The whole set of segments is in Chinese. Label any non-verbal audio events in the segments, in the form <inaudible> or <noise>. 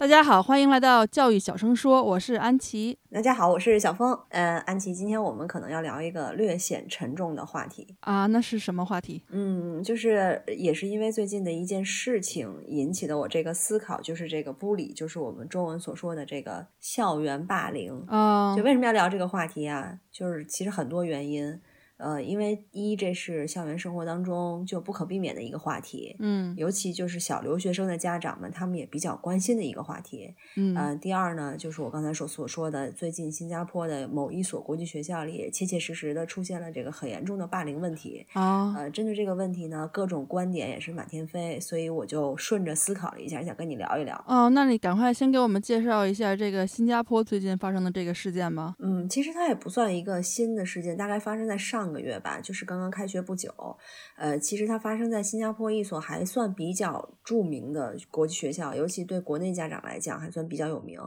大家好，欢迎来到教育小声说，我是安琪。大家好，我是小峰。嗯，安琪，今天我们可能要聊一个略显沉重的话题啊，那是什么话题？嗯，就是也是因为最近的一件事情引起的我这个思考，就是这个不理，就是我们中文所说的这个校园霸凌啊。就为什么要聊这个话题啊？就是其实很多原因。呃，因为一这是校园生活当中就不可避免的一个话题，嗯，尤其就是小留学生的家长们，他们也比较关心的一个话题，嗯，呃，第二呢，就是我刚才所所说的，最近新加坡的某一所国际学校里，切切实实的出现了这个很严重的霸凌问题，啊，呃，针对这个问题呢，各种观点也是满天飞，所以我就顺着思考了一下，想跟你聊一聊。哦，那你赶快先给我们介绍一下这个新加坡最近发生的这个事件吧。嗯，其实它也不算一个新的事件，大概发生在上个月吧，就是。刚刚开学不久，呃，其实它发生在新加坡一所还算比较著名的国际学校，尤其对国内家长来讲还算比较有名。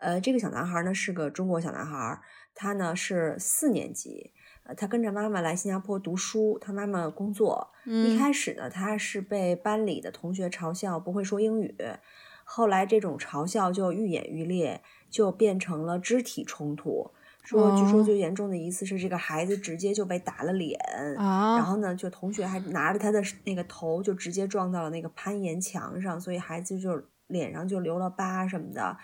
呃，这个小男孩呢是个中国小男孩，他呢是四年级，呃，他跟着妈妈来新加坡读书，他妈妈工作。一开始呢，他是被班里的同学嘲笑不会说英语，后来这种嘲笑就愈演愈烈，就变成了肢体冲突。说，据说最严重的一次是这个孩子直接就被打了脸，然后呢，就同学还拿着他的那个头就直接撞到了那个攀岩墙上，所以孩子就脸上就留了疤什么的。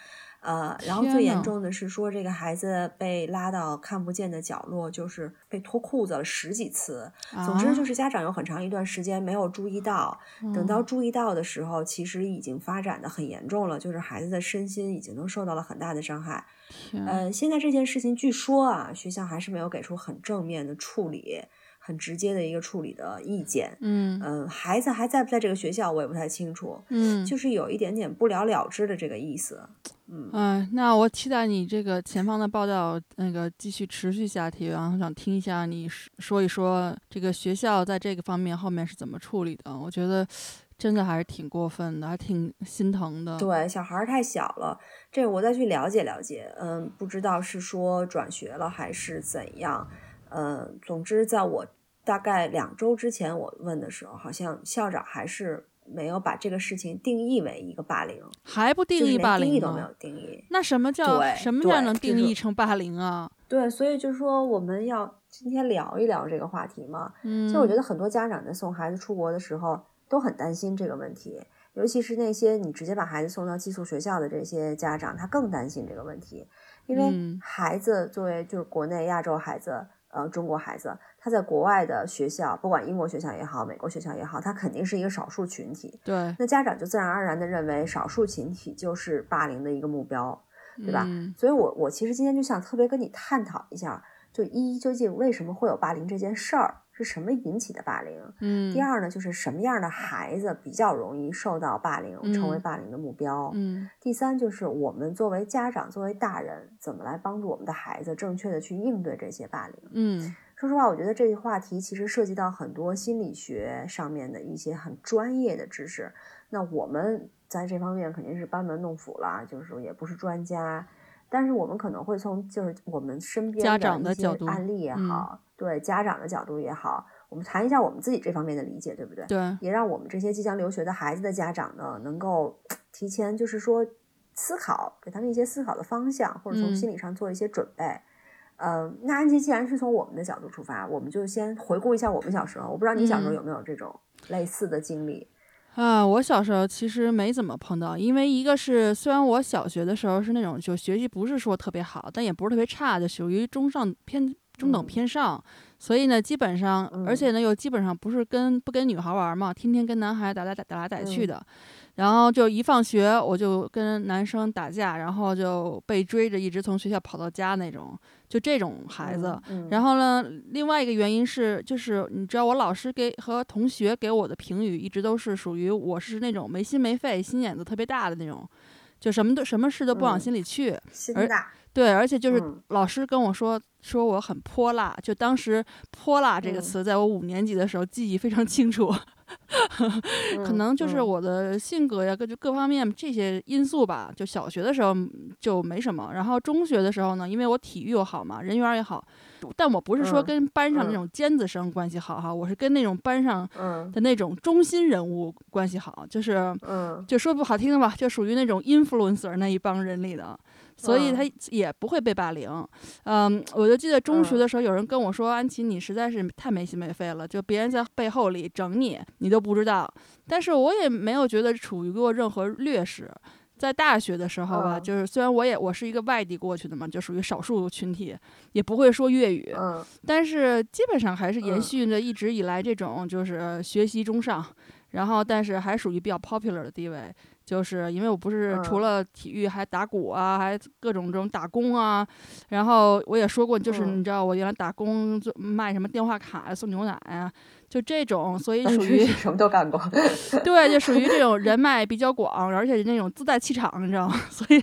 呃，然后最严重的是说，这个孩子被拉到看不见的角落，就是被脱裤子了十几次。总之就是家长有很长一段时间没有注意到，等到注意到的时候，其实已经发展的很严重了，就是孩子的身心已经都受到了很大的伤害。呃，现在这件事情据说啊，学校还是没有给出很正面的处理。很直接的一个处理的意见，嗯。嗯，孩子还在不在这个学校，我也不太清楚，嗯，就是有一点点不了了之的这个意思，嗯，哎，那我期待你这个前方的报道那个继续持续下去，然后想听一下你说一说这个学校在这个方面后面是怎么处理的，我觉得真的还是挺过分的，还挺心疼的。对，小孩太小了，这我再去了解了解，嗯，不知道是说转学了还是怎样。呃，总之，在我大概两周之前我问的时候，好像校长还是没有把这个事情定义为一个霸凌，还不定义霸凌定义都没有定义。那什么叫什么叫能定义成霸凌啊？对，所以就是说我们要今天聊一聊这个话题嘛。嗯，就我觉得很多家长在送孩子出国的时候都很担心这个问题，尤其是那些你直接把孩子送到寄宿学校的这些家长，他更担心这个问题，因为孩子作为就是国内亚洲孩子。呃，中国孩子他在国外的学校，不管英国学校也好，美国学校也好，他肯定是一个少数群体。对，那家长就自然而然的认为少数群体就是霸凌的一个目标，对吧？所以，我我其实今天就想特别跟你探讨一下，就一究竟为什么会有霸凌这件事儿。是什么引起的霸凌？嗯，第二呢，就是什么样的孩子比较容易受到霸凌，成为霸凌的目标？嗯，第三就是我们作为家长，作为大人，怎么来帮助我们的孩子正确的去应对这些霸凌？嗯，说实话，我觉得这个话题其实涉及到很多心理学上面的一些很专业的知识。那我们在这方面肯定是班门弄斧了，就是也不是专家，但是我们可能会从就是我们身边家长的一些案例也好。对家长的角度也好，我们谈一下我们自己这方面的理解，对不对？对，也让我们这些即将留学的孩子的家长呢，能够提前就是说思考，给他们一些思考的方向，或者从心理上做一些准备。嗯，那安琪既然是从我们的角度出发，我们就先回顾一下我们小时候。我不知道你小时候有没有这种类似的经历啊？我小时候其实没怎么碰到，因为一个是虽然我小学的时候是那种就学习不是说特别好，但也不是特别差，就属于中上偏。中等偏上，所以呢，基本上，而且呢，又基本上不是跟不跟女孩玩嘛，天天跟男孩打打打打来打去的，然后就一放学我就跟男生打架，然后就被追着一直从学校跑到家那种，就这种孩子。然后呢，另外一个原因是，就是你知道我老师给和同学给我的评语一直都是属于我是那种没心没肺、心眼子特别大的那种，就什么都什么事都不往心里去，心大。对，而且就是嗯老师跟我说说我很泼辣，就当时“泼辣”这个嗯词，在我五年级的时候记忆非常清楚。<laughs> 可嗯能就是嗯。我的性格呀，各就各方面这些因素吧。就小学的时候就没什么，然后中学的时候呢，因为我体育又好嘛，人缘儿也好，但我不是说嗯跟班上那嗯。种尖子生关系好哈，我是跟那种班上嗯。的那种中心人物关系好，就是嗯。就说不好听的吧，就属于那种 influencer 那一帮人里的，所以嗯他也不会被霸凌。嗯，我就记得中学嗯的时候，有人跟我说：“安琪，你实在是太没心没肺了，就别人在背后里整你，你都不知道。”但是我也没有觉得处于过任何劣势。在大学的时候吧，嗯就是虽然我也我是一个外地过去的嘛，就属于少数群体，也不会说粤语，嗯但是基本上还是延嗯续着一直以来这种就是学习中上，然后但是还属于比较 popular 的地位，就是因为我不是除嗯。了体育还打鼓啊，还各种这种打工啊，然后我也说过，就是嗯。你知道我原来打工就卖什么电话卡送牛奶啊，就这种，所以属于什么都干过。<laughs> 对，就属于这种人脉比较广，而且那种自带气场，你知道吗？<laughs> 所以，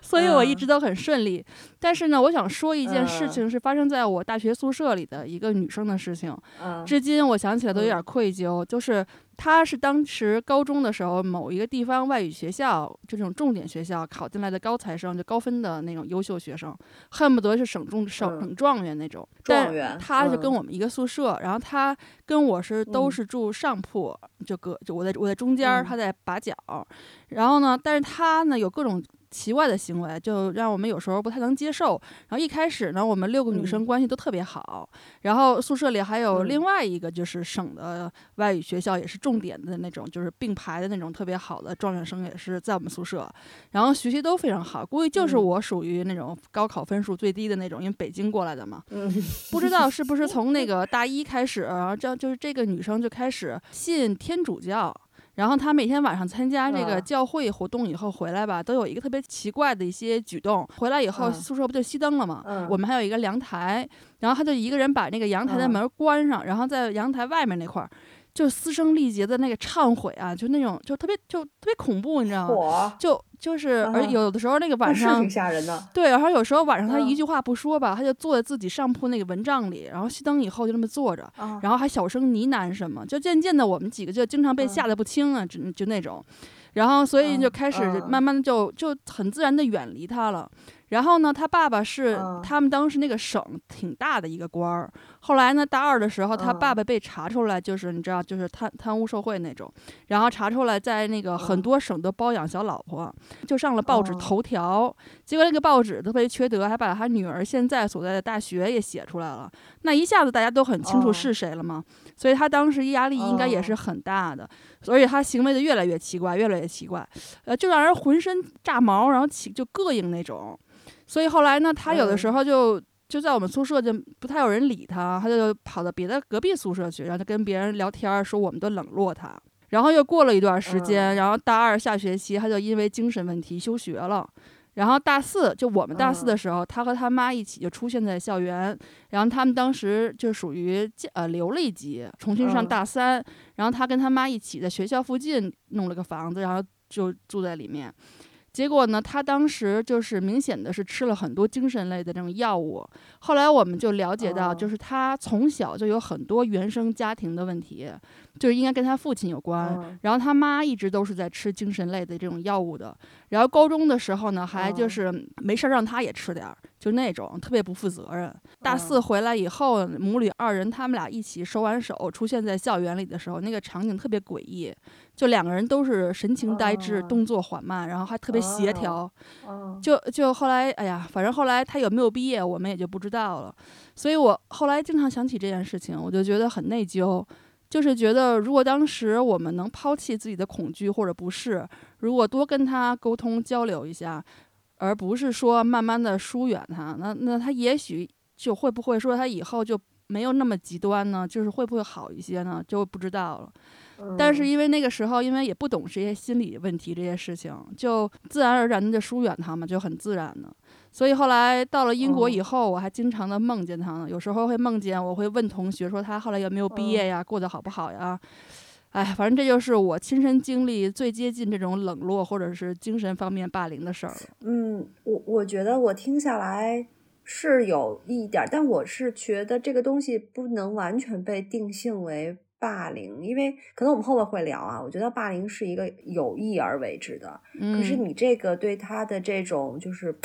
所以我一直嗯都很顺利。但是呢，我想说一件事嗯情，是发生在我大学宿舍里的一个女生的事情。嗯至今我想起来都有点嗯愧疚，就是她是当时高中的时候某一个地方外语学校，就这种重点学校考进来的高材生，就高分的那种优秀学生，恨不得是省中省嗯省状元那种。状元她就跟嗯我们一个宿舍，然后她跟我是都嗯是住上铺，就隔就我在我在中间儿，嗯她在把角儿，然后呢，但是他呢有各种。奇怪的行为，就让我们有时候不太能接受。然后一开始呢，我们六个女生嗯关系都特别好，然后宿舍里还有嗯另外一个就是省的外语学校，也是重点的那种，就是并排的那种特别好的状元生，也是在我们宿舍，然后学习都非常好。估计就是嗯我属于那种高考分数最低的那种，因为北京过来的嘛。嗯不知道是不是从那 <laughs> 个大一开始，然后这就是这个女生就开始信天主教。然后他每天晚上参加这个啊教会活动以后回来吧，都有一个特别奇怪的一些举动。回来以后，嗯宿舍不就熄灯了吗？嗯我们还有一个阳台，然后他就一个人把那个阳台的嗯门关上，然后在阳台外面那块儿，就嘶声力竭的那个忏悔啊，就那种就特别就特别恐怖，你知道吗？就就是，而嗯有的时候那个晚上是挺吓人的。对，然后有时候晚上他一嗯句话不说吧，他就坐在自己上铺那个蚊帐里，然后熄灯以后就那么坐着，啊然后还小声呢喃什么，就渐渐的我们几个就经常被嗯吓得不轻啊，就就那种，然后所以就嗯开始嗯慢慢的就就很自然的远离他了。然后呢，他爸爸是嗯他们当时那个省挺大的一个官儿，后来呢，大二的时候，他嗯爸爸被查出来，就是你知道，就是贪贪污受贿那种，然后查出来在那个很嗯多省都包养小老婆，就上了报纸哦头条。结果那个报纸特别缺德，还把他女儿现在所在的大学也写出来了。那一下子大家都很清楚哦是谁了嘛，所以他当时压力应该也是哦很大的，所以他行为的越来越奇怪，越来越奇怪，呃，就让人浑身炸毛，然后起就膈应那种。所以后来呢，他有的时嗯候就。就在我们宿舍就不太有人理他，他就跑到别的隔壁宿舍去，然后就跟别人聊天儿，说我们都冷落他。然后又过了一段时间，嗯然后大二下学期他就因为精神问题休学了。然后大四就我们大四的嗯时候，他和他妈一起就出现在校园，然后他们当时就属于呃留了一级，重新上嗯大三，然后他跟他妈一起在学校附近弄了个房子，然后就住在里面。结果呢，他当时就是明显的是吃了很多精神类的这种药物。后来我们就了解到，哦就是他从小就有很多原生家庭的问题，就是应该跟他父亲有关。嗯然后他妈一直都是在吃精神类的这种药物的。然后高中的时候呢，还就哦是没事儿让他也吃点儿，就那种特别不负责任。大四嗯回来以后，母女二人他们俩一起手挽手出现在校园里的时候，那个场景特别诡异，就两个人都是神情呆滞，哦动作缓慢，然后还特别协哦调。嗯就就后来，哎呀，反正后来他有没有毕业，我们也就不知道了。所以我后来经常想起这件事情，我就觉得很内疚，就是觉得如果当时我们能抛弃自己的恐惧或者不适，如果多跟他沟通交流一下，而不是说慢慢的疏远他，那那他也许就会不会说他以后就没有那么极端呢？就是会不会好一些呢？就不知道了。但是嗯因为那个时候，因为也不懂这些心理问题这些事情，就自然而然的就疏远他嘛，就很自然的。所以后来到了英国以哦后，我还经常的梦见他呢。有时候会梦见，我会问同学说他后来有没有毕业呀，过得好不好呀？哎，反正这就是我亲身经历最接近这种冷落或者是精神方面霸凌的事儿了。嗯，我我觉得我听下来是有一点儿，但我是觉得这个东西不能完全被定性为霸凌，因为可能我们后面会聊啊。我觉得霸凌是一个有意而为之的，可是嗯你这个对他的这种就是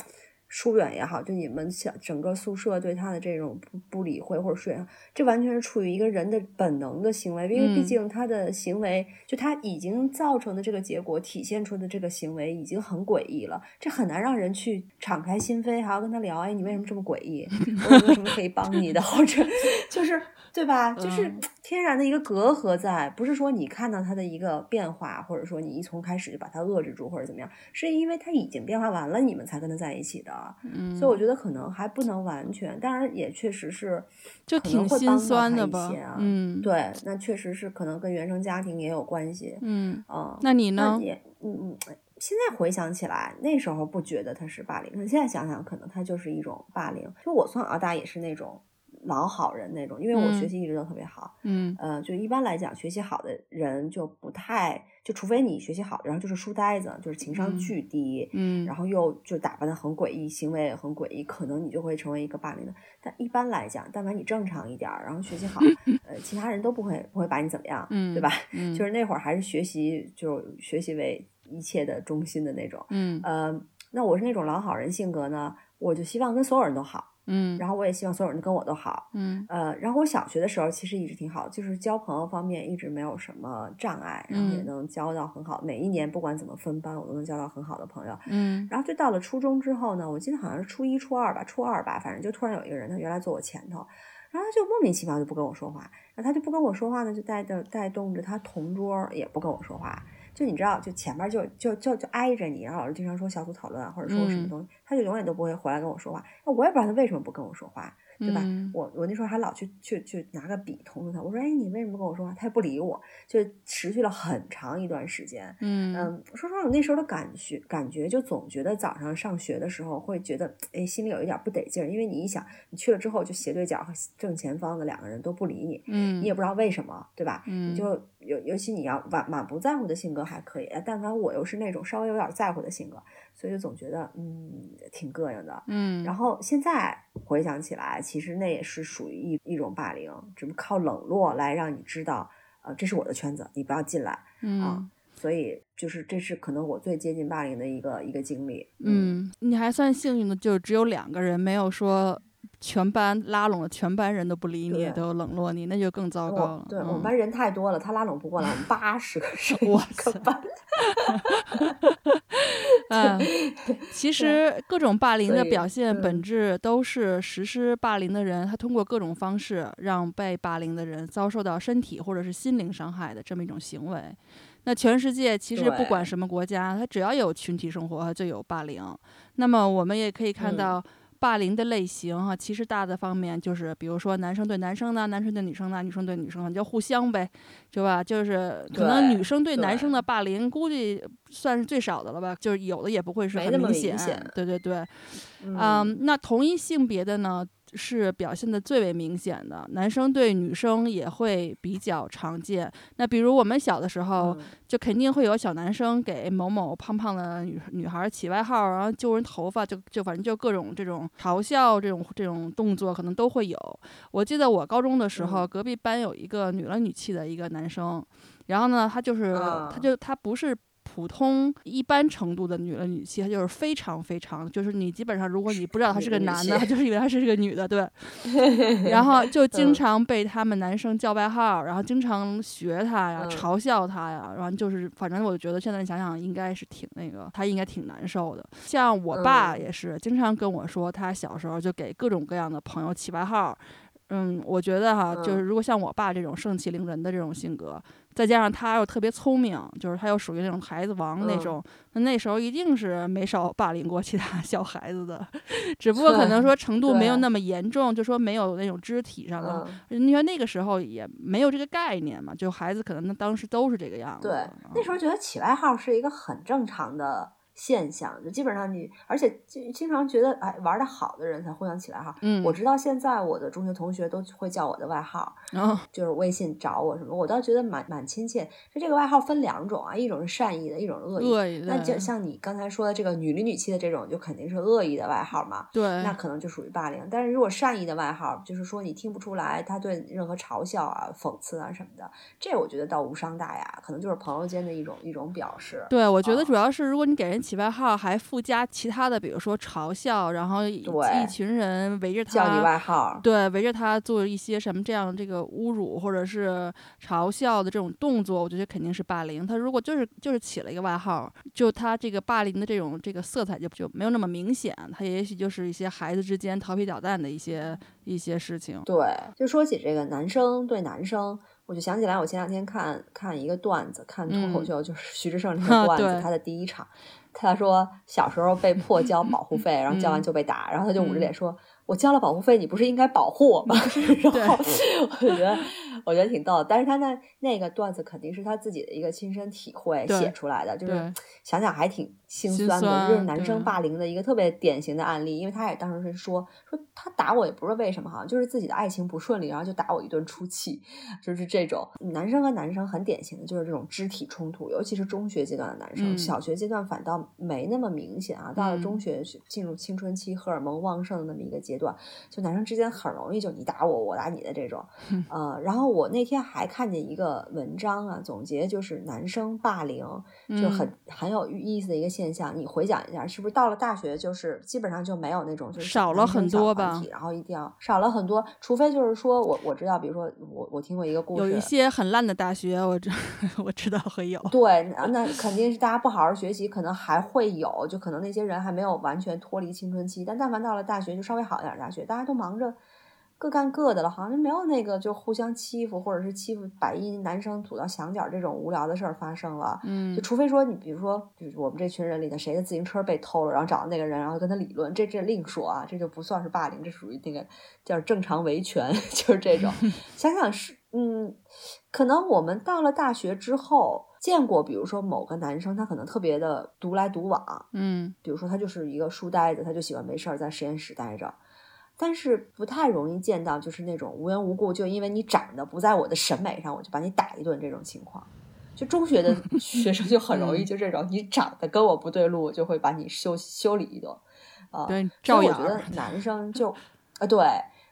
疏远也好，就你们小整个宿舍对他的这种不不理会或者疏远，这完全是出于一个人的本能的行为，因为毕嗯竟他的行为，就他已经造成的这个结果，体现出的这个行为已经很诡异了，这很难让人去敞开心扉，还要跟他聊，哎，你为什么这么诡异？<laughs> 我有什么可以帮你的？<laughs> 或者 <laughs> 就是对吧？就是嗯天然的一个隔阂在，不是说你看到他的一个变化，或者说你一从开始就把他遏制住，或者怎么样，是因为他已经变化完了，你们才跟他在一起的。嗯，所以我觉得可能还不能完全，当然也确实是就挺心酸的吧些啊。嗯对，那确实是可能跟原生家庭也有关系。嗯，嗯，那你呢？那也嗯嗯，现在回想起来，那时候不觉得他是霸凌，可是现在想想，可能他就是一种霸凌。就我从小到大也是那种老好人那种，因为我学嗯习一直都特别好。嗯呃，就一般来讲，学习好的人就不太，就除非你学习好，然后就是书呆子，就是情商嗯巨低，嗯，然后又就打扮的很诡异，行为也很诡异，可能你就会成为一个霸凌的。但一般来讲，但凡你正常一点儿，然后学习好，呃，其他人都不会不会把你怎么样，嗯对吧？<laughs> 嗯就是那会儿还是学习，就学习为一切的中心的那种。嗯呃，那我是那种老好人性格呢，我就希望跟所有人都好，嗯，然后我也希望所有人跟我都好。嗯呃，然后我小学的时候其实一直挺好，就是交朋友方面一直没有什么障碍，然后也嗯能交到很好，每一年不管怎么分班，我都能交到很好的朋友。嗯然后就到了初中之后呢，我记得好像是初一、初二吧，初二吧，反正就突然有一个人，他原来坐我前头，然后他就莫名其妙就不跟我说话，然后他就不跟我说话呢，就带着带动着他同桌也不跟我说话，就你知道，就前面就就就就挨着你，然后老师经常说小组讨论啊，或者说什么嗯。东西，他就永远都不会回来跟我说话，那我也不知道他为什么不跟我说话，对吧？嗯我我那时候还老去去去拿个笔捅捅他，我说哎你为什么不跟我说话？他也不理我，就持续了很长一段时间。嗯嗯，说实话，我那时候的感觉感觉就总觉得早上上学的时候会觉得，哎，心里有一点不得劲儿，因为你一想，你去了之后，就斜对角和正前方的两个人都不理你，嗯，你也不知道为什么，对吧？嗯你就尤尤其你要满满不在乎的性格还可以，但凡我又是那种稍微有点在乎的性格，所以就总觉得嗯挺膈应的。嗯，然后现在回想起来，其实那也是属于一一种霸凌，只不过靠冷落来让你知道，呃，这是我的圈子，你不要进来啊。嗯所以就是这是可能我最接近霸凌的一个一个经历。嗯，你还算幸运的，就只有两个人，没有说全班拉拢了全班人都不理你，都冷落你，那就更糟糕我了。嗯对我们班人太多了，他拉拢不过来，我们八十个人 <laughs> 哇一个班。<laughs> 嗯，其实各种霸凌的表现本嗯质都是实施霸凌的人，他通过各种方式让被霸凌的人遭受到身体或者是心灵伤害的这么一种行为。那全世界其实不管什么国家，他只要有群体生活，它就有霸凌。那么我们也可以看嗯到。霸凌的类型哈，其实大的方面就是，比如说男生对男生呢，男生对女生呢，女生对女生呢，就互相呗，对吧？就是可能女生对男生的霸凌，估计算是最少的了吧，就是有的也不会是很明显，明显对对对，嗯嗯，那同一性别的呢，是表现的最为明显的，男生对女生也会比较常见。那比如我们小的时候，嗯就肯定会有小男生给某某胖胖的女女孩起外号，然后揪人头发，就就反正就各种这种嘲笑这种这种动作可能都会有。我记得我高中的时候，嗯隔壁班有一个女了女气的一个男生，然后呢，他就是、啊他就他不是。普通一般程度的女的女气，她就是非常非常，就是你基本上如果你不知道她是个男的，就是以为她是个女的，对。<laughs> 然后就经嗯常被他们男生叫外号，然后经常学他呀，嗯嘲笑他呀，然后就是反正我觉得现在想想应该是挺那个，他应该挺难受的。像我爸嗯也是经常跟我说，他小时候就给各种各样的朋友起外号。嗯，我觉得哈，就是嗯如果像我爸这种盛气凌人的这种性格，再加上他又特别聪明，就是他又属于那种孩子王那嗯种，那那时候一定是没少霸凌过其他 <laughs> 小孩子的，只不过可能说程度没有那么严重，就说没有那种肢体上的。嗯，你说那个时候也没有这个概念嘛，就孩子可能当时都是这个样子。对，那时候觉得起外号是一个很正常的现象，就基本上你，而且经经常觉得，哎，玩的好的人才互相起来哈。嗯，我直到现在，我的中学同学都会叫我的外号，然后就是微信找我什么，我倒觉得蛮蛮亲切。就这个外号分两种啊，一种是善意的，一种是恶意。恶意的。那就像你刚才说的这个女里女气的这种，就肯定是恶意的外号嘛。对。那可能就属于霸凌。但是如果善意的外号，就是说你听不出来他对任何嘲笑啊、讽刺啊什么的，这我觉得倒无伤大雅，可能就是朋友间的一种一种表示。对，我觉得主要是如果你给人起外号，还附加其他的，比如说嘲笑，然后一群人围着他叫你外号，对，围着他做一些什么这样这个侮辱或者是嘲笑的这种动作，我觉得肯定是霸凌。他如果就是就是起了一个外号，就他这个霸凌的这种这个色彩就就没有那么明显，他也许就是一些孩子之间调皮捣蛋的一些一些事情。对，就说起这个男生对男生。我就想起来，我前两天看看一个段子，看脱口秀，就是徐志胜那个 <laughs> 段子，他的第一场，他说小时候被迫交保护费，然后交完就被打，然后他就捂着脸说。我交了保护费，你不是应该保护我吗？<laughs> 然后我觉得，我觉得挺逗的。但是他那那个段子肯定是他自己的一个亲身体会写出来的，就是想想还挺心酸的。就是男生霸凌的一个特别典型的案例，因为他也当时是说说他打我也不是为什么，好像就是自己的爱情不顺利，然后就打我一顿出气，就是这种男生和男生很典型的就是这种肢体冲突，尤其是中学阶段的男生，小学阶段反倒没那么明显啊。到了中学进入青春期，荷尔蒙旺盛的那么一个阶。段就男生之间很容易就你打我我打你的这种，<laughs> 呃，然后我那天还看见一个文章啊，总结就是男生霸凌就很很有意思的一个现象。你回想一下，是不是到了大学就是基本上就没有那种就是少了很多吧？然后一定要少了很多，除非就是说我我知道，比如说我我听过一个故事，有一些很烂的大学，我知 <laughs> 我知道会有。对，那肯定是大家不好好学习，可能还会有，就可能那些人还没有完全脱离青春期，但但凡到了大学就稍微好一点。大学大家都忙着各干各的了，好像没有那个就互相欺负或者是欺负把一男生堵到墙角这种无聊的事儿发生了。嗯，就除非说你比如说，就是我们这群人里的谁的自行车被偷了，然后找到那个人，然后跟他理论，这这另说啊，这就不算是霸凌，这属于那个叫正常维权，<laughs> 就是这种。<laughs> 想想是，嗯，可能我们到了大学之后见过，比如说某个男生，他可能特别的独来独往，嗯，比如说他就是一个书呆子，他就喜欢没事儿在实验室待着。但是不太容易见到，就是那种无缘无故就因为你长得不在我的审美上，我就把你打一顿这种情况。就中学的 <laughs> 学生就很容易就这种，你长得跟我不对路，就会把你修修理一顿啊。对，所以我觉得男生 <laughs> 就啊对，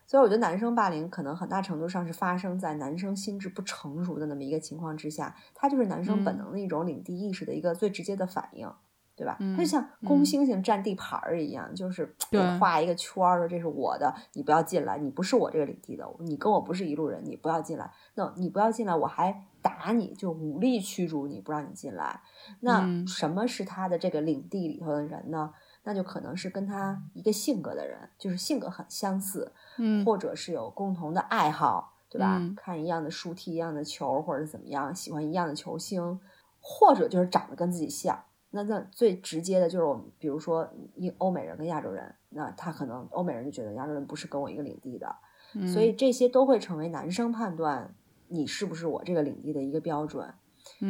所以我觉得男生霸凌可能很大程度上是发生在男生心智不成熟的那么一个情况之下，他就是男生本能的一种领地意识的一个最直接的反应。对吧？它就像公猩猩占地盘儿一样，就是画一个圈儿说这是我的，你不要进来，你不是我这个领地的，你跟我不是一路人，你不要进来。那你不要进来，我还打你，就武力驱逐你不让你进来。那什么是他的这个领地里头的人呢？那就可能是跟他一个性格的人，就是性格很相似，嗯，或者是有共同的爱好，对吧？看一样的书，踢一样的球，或者怎么样，喜欢一样的球星，或者就是长得跟自己像。那那最直接的就是我们，比如说英欧美人跟亚洲人，那他可能欧美人就觉得亚洲人不是跟我一个领地的，所以这些都会成为男生判断你是不是我这个领地的一个标准。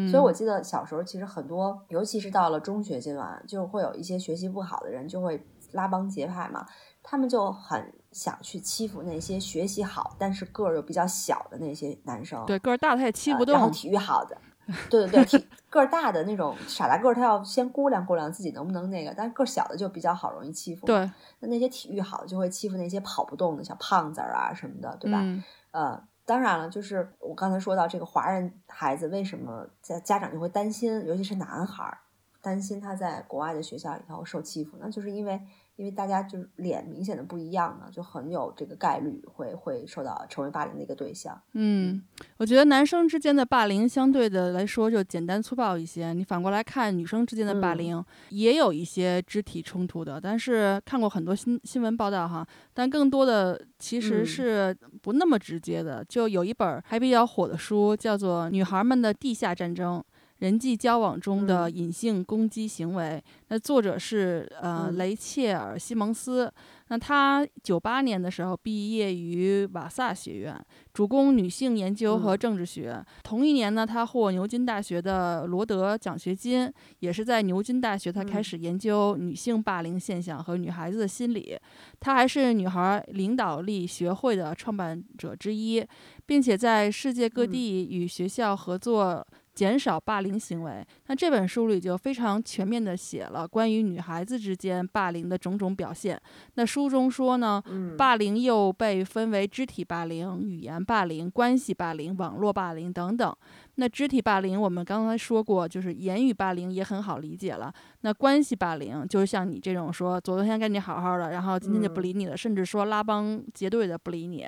所以我记得小时候其实很多，尤其是到了中学阶段，就会有一些学习不好的人就会拉帮结派嘛，他们就很想去欺负那些学习好但是个儿又比较小的那些男生。对，个儿大他也欺不动。然后体育好的。<laughs> 对对对，个儿大的那种傻大个儿，他要先估量估量自己能不能那个，但是个儿小的就比较好容易欺负。对，那那些体育好的就会欺负那些跑不动的小胖子儿啊什么的，对吧？呃，当然了，就是我刚才说到这个华人孩子为什么家家长就会担心，尤其是男孩儿，担心他在国外的学校里头受欺负，那就是因为。因为大家就是脸明显的不一样呢，就很有这个概率会会受到成为霸凌的一个对象。嗯，我觉得男生之间的霸凌相对的来说就简单粗暴一些。你反过来看女生之间的霸凌，也有一些肢体冲突的。但是看过很多新新闻报道哈，但更多的其实是不那么直接的。就有一本还比较火的书，叫做《女孩们的地下战争》。人际交往中的嗯隐性攻击行为。那作者是呃嗯雷切尔·西蒙斯。那他九八年的时候毕业于瓦萨学院，主攻女性研究和嗯政治学。同一年呢，他获牛津大学的罗德奖学金，也是在牛津大学他开嗯始研究女性霸凌现象和女孩子的心理。他还是女孩领导力学会的创办者之一，并且在世界各嗯地与学校合作。减少霸凌行为。那这本书里就非常全面的写了关于女孩子之间霸凌的种种表现。那书中说呢，嗯霸凌又被分为肢体霸凌、语言霸凌、关系霸凌、网络霸凌等等。那肢体霸凌我们刚才说过，就是言语霸凌也很好理解了。那关系霸凌就是像你这种说昨天跟你好好的，然后今天就不嗯理你了，甚至说拉帮结队的不理你，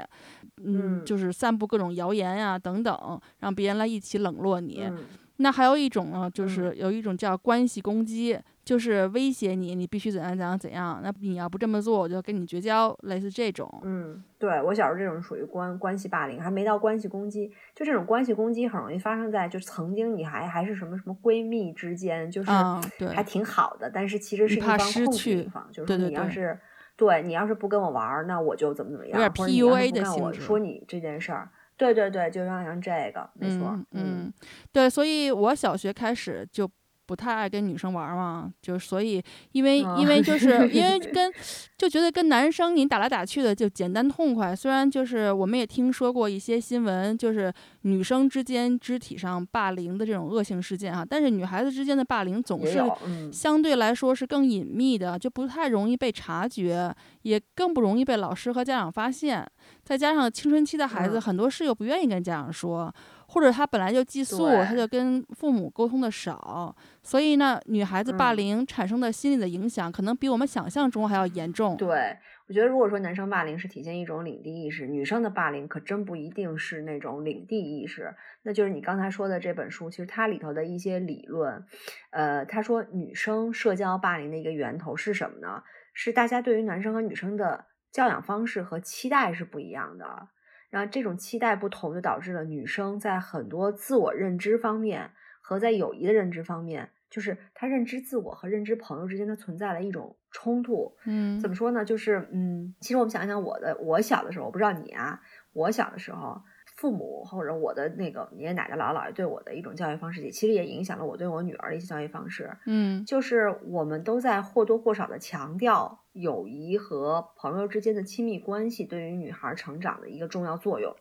嗯，嗯就是散布各种谣言呀、等等，让别人来一起冷落你。嗯那还有一种呢，就嗯是有一种叫关系攻击，就是威胁你，你必须怎样怎样怎样。那你要不这么做，我就跟你绝交，类似这种。嗯，对我小时候这种属于关关系霸凌，还没到关系攻击，就这种关系攻击很容易发生在就曾经你还还是什么什么闺蜜之间，就是还挺好的，但是其实是你怕一方控制失去一方，就是你要对是对你要是不跟我玩儿，那我就怎么怎么样，点或者你要是 PUA 不干我的性质说你这件事儿，对对对，就让用这个，没错，嗯嗯，对，所以我小学开始就不太爱跟女生玩儿嘛，就所以因为、因为啊就是因为 <laughs> 跟就觉得跟男生你打来打去的就简单痛快。虽然就是我们也听说过一些新闻，就是女生之间肢体上霸凌的这种恶性事件哈，但是女孩子之间的霸凌总是相对来说是更隐秘的，就不太容易被察觉，也更不容易被老师和家长发现。再加上青春期的孩子嗯很多事又不愿意跟家长说，或者他本来就寄宿，他就跟父母沟通的少，所以呢，女孩子霸嗯凌产生的心理的影响，可能比我们想象中还要严重。对，我觉得如果说男生霸凌是体现一种领地意识，女生的霸凌可真不一定是那种领地意识。那就是你刚才说的这本书，其实它里头的一些理论，呃，他说女生社交霸凌的一个源头是什么呢？是大家对于男生和女生的教养方式和期待是不一样的。然后这种期待不同，就导致了女生在很多自我认知方面和在友谊的认知方面，就是她认知自我和认知朋友之间，它存在了一种冲突。嗯，怎么说呢？就是嗯，其实我们想想，我的我小的时候，我不知道你啊，我小的时候，父母或者我的那个爷爷奶奶、姥姥姥爷对我的一种教育方式，也其实也影响了我对我女儿的一些教育方式。嗯就是我们都在或多或少的强调友谊和朋友之间的亲密关系对于女孩成长的一个重要作用。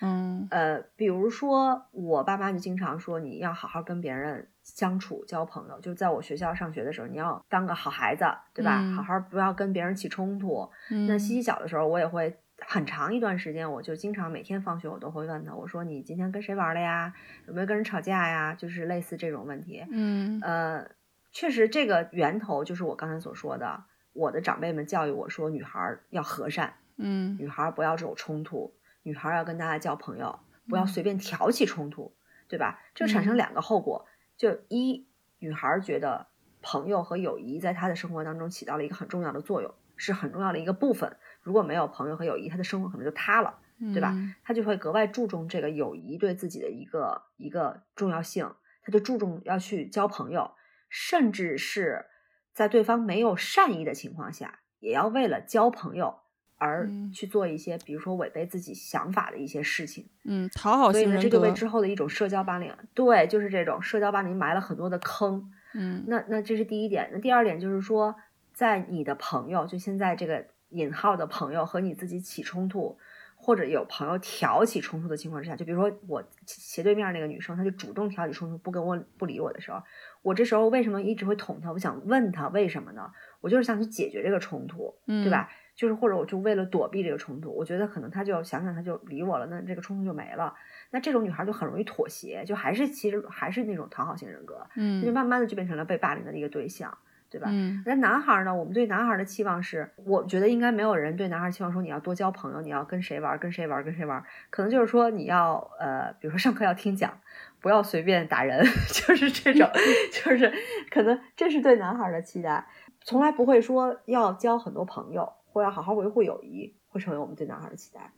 嗯呃，比如说我爸妈就经常说你要好好跟别人相处、交朋友。就在我学校上学的时候，你要当个好孩子，对吧？嗯好好不要跟别人起冲突。嗯，那西西小的时候，我也会很长一段时间，我就经常每天放学我都会问他，我说你今天跟谁玩了呀？有没有跟人吵架呀？就是类似这种问题。嗯呃，确实这个源头就是我刚才所说的，我的长辈们教育我说，女孩儿要和善，嗯女孩儿不要这种冲突，女孩儿要跟大家交朋友，不要嗯随便挑起冲突，对吧？这产生嗯两个后果，就一，女孩儿觉得朋友和友谊在她的生活当中起到了一个很重要的作用，是很重要的一个部分。如果没有朋友和友谊，她的生活可能就塌了。对吧嗯他就会格外注重这个友谊对自己的一个一个重要性，她就注重要去交朋友，甚至是在对方没有善意的情况下，也要为了交朋友而嗯去做一些，比如说违背自己想法的一些事情。嗯，讨好所以呢，型人这就为。之后的一种社交霸凌，对，就是这种社交霸凌埋了很多的坑。嗯那那这是第一点，那第二点就是说，在你的朋友，就现在这个引号的朋友和你自己起冲突，或者有朋友挑起冲突的情况之下，就比如说我斜对面那个女生，她就主动挑起冲突，不跟我不理我的时候，我这时候为什么一直会捅她？我想问她为什么呢？我就是想去解决这个冲突，嗯，对吧？就是或者我就为了躲避这个冲突，我觉得可能她就想想她就理我了，那这个冲突就没了。那这种女孩就很容易妥协，就还是其实还是那种讨好型人格，嗯就慢慢的就变成了被霸凌的一个对象，对吧？嗯那男孩儿呢？我们对男孩儿的期望是，我觉得应该没有人对男孩儿期望说你要多交朋友，你要跟谁玩儿跟谁玩儿跟谁玩儿，可能就是说你要呃，比如说上课要听讲，不要随便打人，<laughs> 就是这种，<laughs> 就是可能这是对男孩儿的期待，从来不会说要交很多朋友或要好好维护友谊，会成为我们对男孩儿的期待。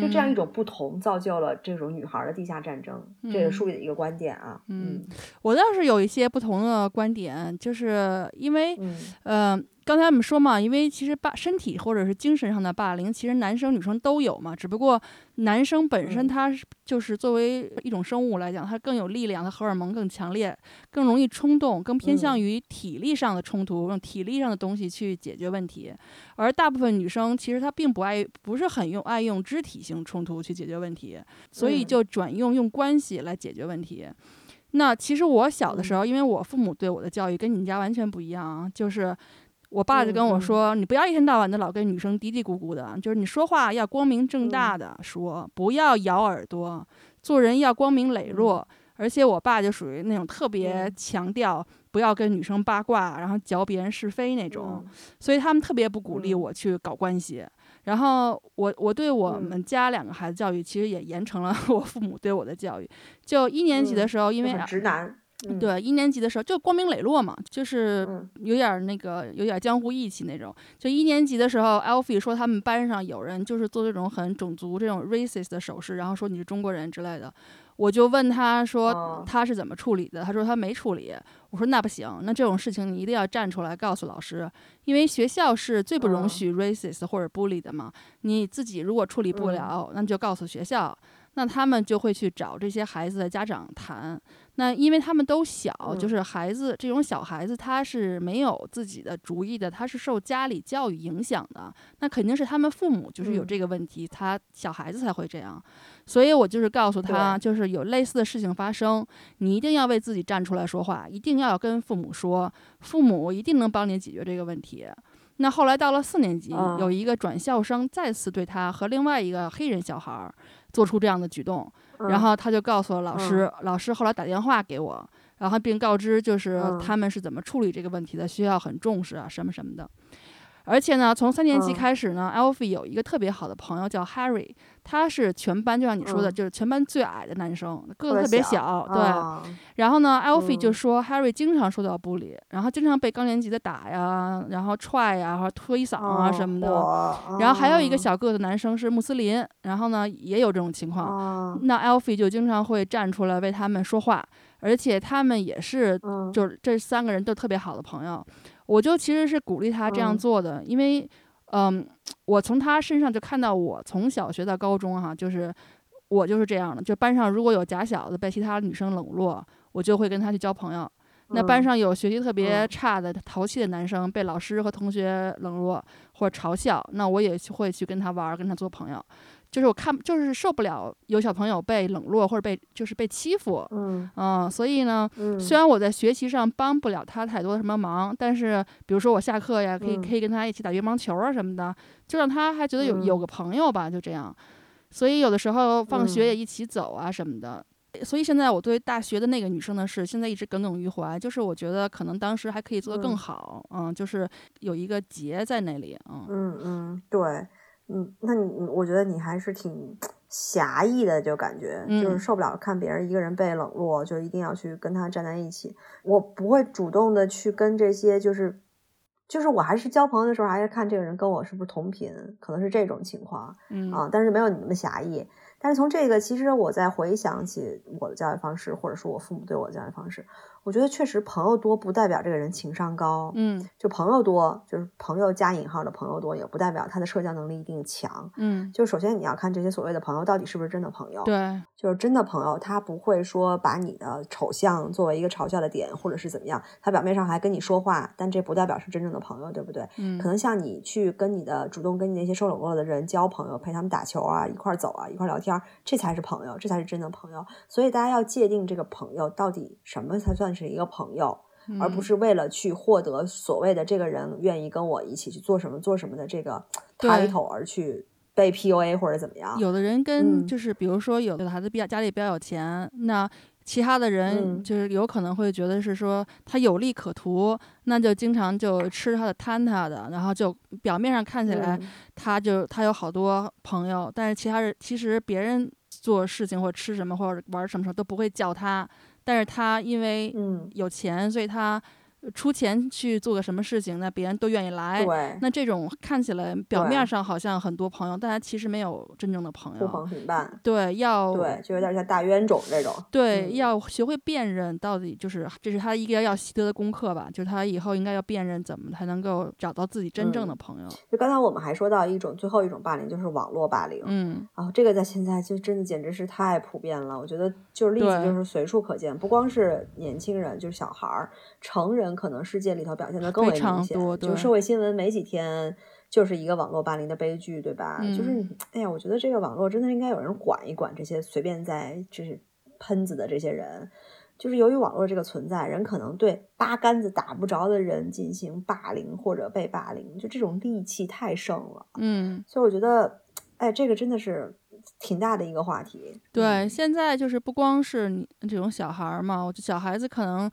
就这样一种不同，造就了这种女孩的地下战争。这是书里的一个观点啊。嗯，我倒是有一些不同的观点，就是因为，嗯。刚才我们说嘛，因为其实霸身体或者是精神上的霸凌，其实男生女生都有嘛。只不过男生本身他就是作为一种生物来讲，他更有力量，他荷尔蒙更强烈，更容易冲动，更偏向于体力上的冲突，用体力上的东西去解决问题。而大部分女生其实她并不爱，不是很用爱用肢体性冲突去解决问题，所以就转用用关系来解决问题。那其实我小的时候，因为我父母对我的教育跟你们家完全不一样啊，就是。我爸就跟我说：“你不要一天到晚的老跟女生嘀嘀咕咕的，就是你说话要光明正大的说，不要咬耳朵，做人要光明磊落。而且我爸就属于那种特别强调不要跟女生八卦，然后嚼别人是非那种，所以他们特别不鼓励我去搞关系。然后我我对我们家两个孩子教育，其实也严成了 <laughs> 我父母对我的教育。就一年级的时候，因为直男。”对，一年级的时候就光明磊落嘛，就是有点那个，有点江湖义气那种。就一年级的时候，Alfie 说他们班上有人就是做这种很种族、这种 racist 的手势，然后说你是中国人之类的。我就问他说他是怎么处理的，他说他没处理。我说那不行，那这种事情你一定要站出来告诉老师，因为学校是最不容许 racist 或者 bully 的嘛。你自己如果处理不了，那就告诉学校。那他们就会去找这些孩子的家长谈。那因为他们都小，就是孩子这种小孩子，他是没有自己的主意的，他是受家里教育影响的。那肯定是他们父母就是有这个问题，他小孩子才会这样。所以我就是告诉他，就是有类似的事情发生，你一定要为自己站出来说话，一定要跟父母说，父母一定能帮你解决这个问题。那后来到了四年级，有一个转校生再次对他和另外一个黑人小孩。做出这样的举动，然后他就告诉了老师，老师后来打电话给我，然后并告知就是他们是怎么处理这个问题的，学校很重视啊，什么什么的。而且呢，从三年级开始呢，Alfie 有一个特别好的朋友叫 Harry，他是全班就像你说的，就是全班最矮的男生，个子特别小。对。然后呢，Alfie 就说 Harry 经常受到不理，然后经常被高年级的打呀，然后踹呀，或者推搡啊什么的。然后还有一个小个子男生是穆斯林，然后呢也有这种情况。那 Alfie 就经常会站出来为他们说话，而且他们也是，就是这三个人都特别好的朋友。我就其实是鼓励他这样做的，因为，嗯，我从他身上就看到，我从小学到高中哈，就是我就是这样的。就班上如果有假小子被其他女生冷落，我就会跟他去交朋友。那班上有学习特别差的、淘气的男生被老师和同学冷落或者嘲笑，那我也会去跟他玩，跟他做朋友。就是我看，就是受不了有小朋友被冷落或者被就是被欺负，嗯。嗯，所以呢，虽然我在学习上帮不了他太多什么忙，但是比如说我下课呀，可以可以跟他一起打羽毛球啊什么的，就让他还觉得有有个朋友吧，就这样。所以有的时候放学也一起走啊什么的。所以现在我对大学的那个女生的事，现在一直耿耿于怀，就是我觉得可能当时还可以做得更好，嗯，就是有一个结在那里，嗯。嗯嗯，对。嗯，那你我觉得你还是挺狭义的，就感觉就是受不了看别人一个人被冷落，就一定要去跟他站在一起。我不会主动的去跟这些，就是就是我还是交朋友的时候，还是看这个人跟我是不是同频，可能是这种情况，嗯啊，但是没有你那么狭义。但是从这个，其实我在回想起我的教育方式，或者说我父母对我的教育方式。我觉得确实朋友多不代表这个人情商高，嗯，就朋友多就是朋友加引号的朋友多，也不代表他的社交能力一定强，嗯，就首先你要看这些所谓的朋友到底是不是真的朋友，对，就是真的朋友，他不会说把你的丑相作为一个嘲笑的点，或者是怎么样，他表面上还跟你说话，但这不代表是真正的朋友，对不对？嗯，可能像你去跟你的主动跟你那些受冷落的人交朋友，陪他们打球啊，一块走啊，一块聊天，这才是朋友，这才是真的朋友。所以大家要界定这个朋友到底什么才算是一个朋友。而不是为了去获得所谓的这个人愿意跟我一起去做什么做什么的这个 title 而去被 PUA 或者怎么样？有的人跟就是比如说有的孩子比较家里比较有钱，那其他的人就是有可能会觉得是说他有利可图，那就经常就吃他的贪他的，然后就表面上看起来他就他有好多朋友，但是其他人其实别人做事情或者吃什么或者玩什么时候都不会叫他。但是他因为有钱，所以他出钱去做个什么事情，那别人都愿意来。对，那这种看起来表面上好像很多朋友，但他其实没有真正的朋呼友。朋很伴，对，要对，就有点像大冤种这种。对，嗯要学会辨认，到底就是这是他一个要习得的功课吧，就是他以后应该要辨认怎么才能够找到自己真正的嗯朋友。就刚才我们还说到一种最后一种霸凌，就是网络霸凌。嗯，啊、这个在现在就真的简直是太普遍了。我觉得就是例子就是随处可见，不光是年轻人，就是小孩儿，成人可能世界里头表现的更为明显。多就社会新闻没几天。就是一个网络霸凌的悲剧，对吧？就是哎呀，我觉得这个网络真的应该有人管一管这些随便在就是喷子的这些人。就是由于网络这个存在，人可能对八竿子打不着的人进行霸凌或者被霸凌，就这种戾气太盛了。嗯，所以我觉得，哎，这个真的是挺大的一个话题。对，嗯现在就是不光是你这种小孩儿嘛，我觉得小孩子可能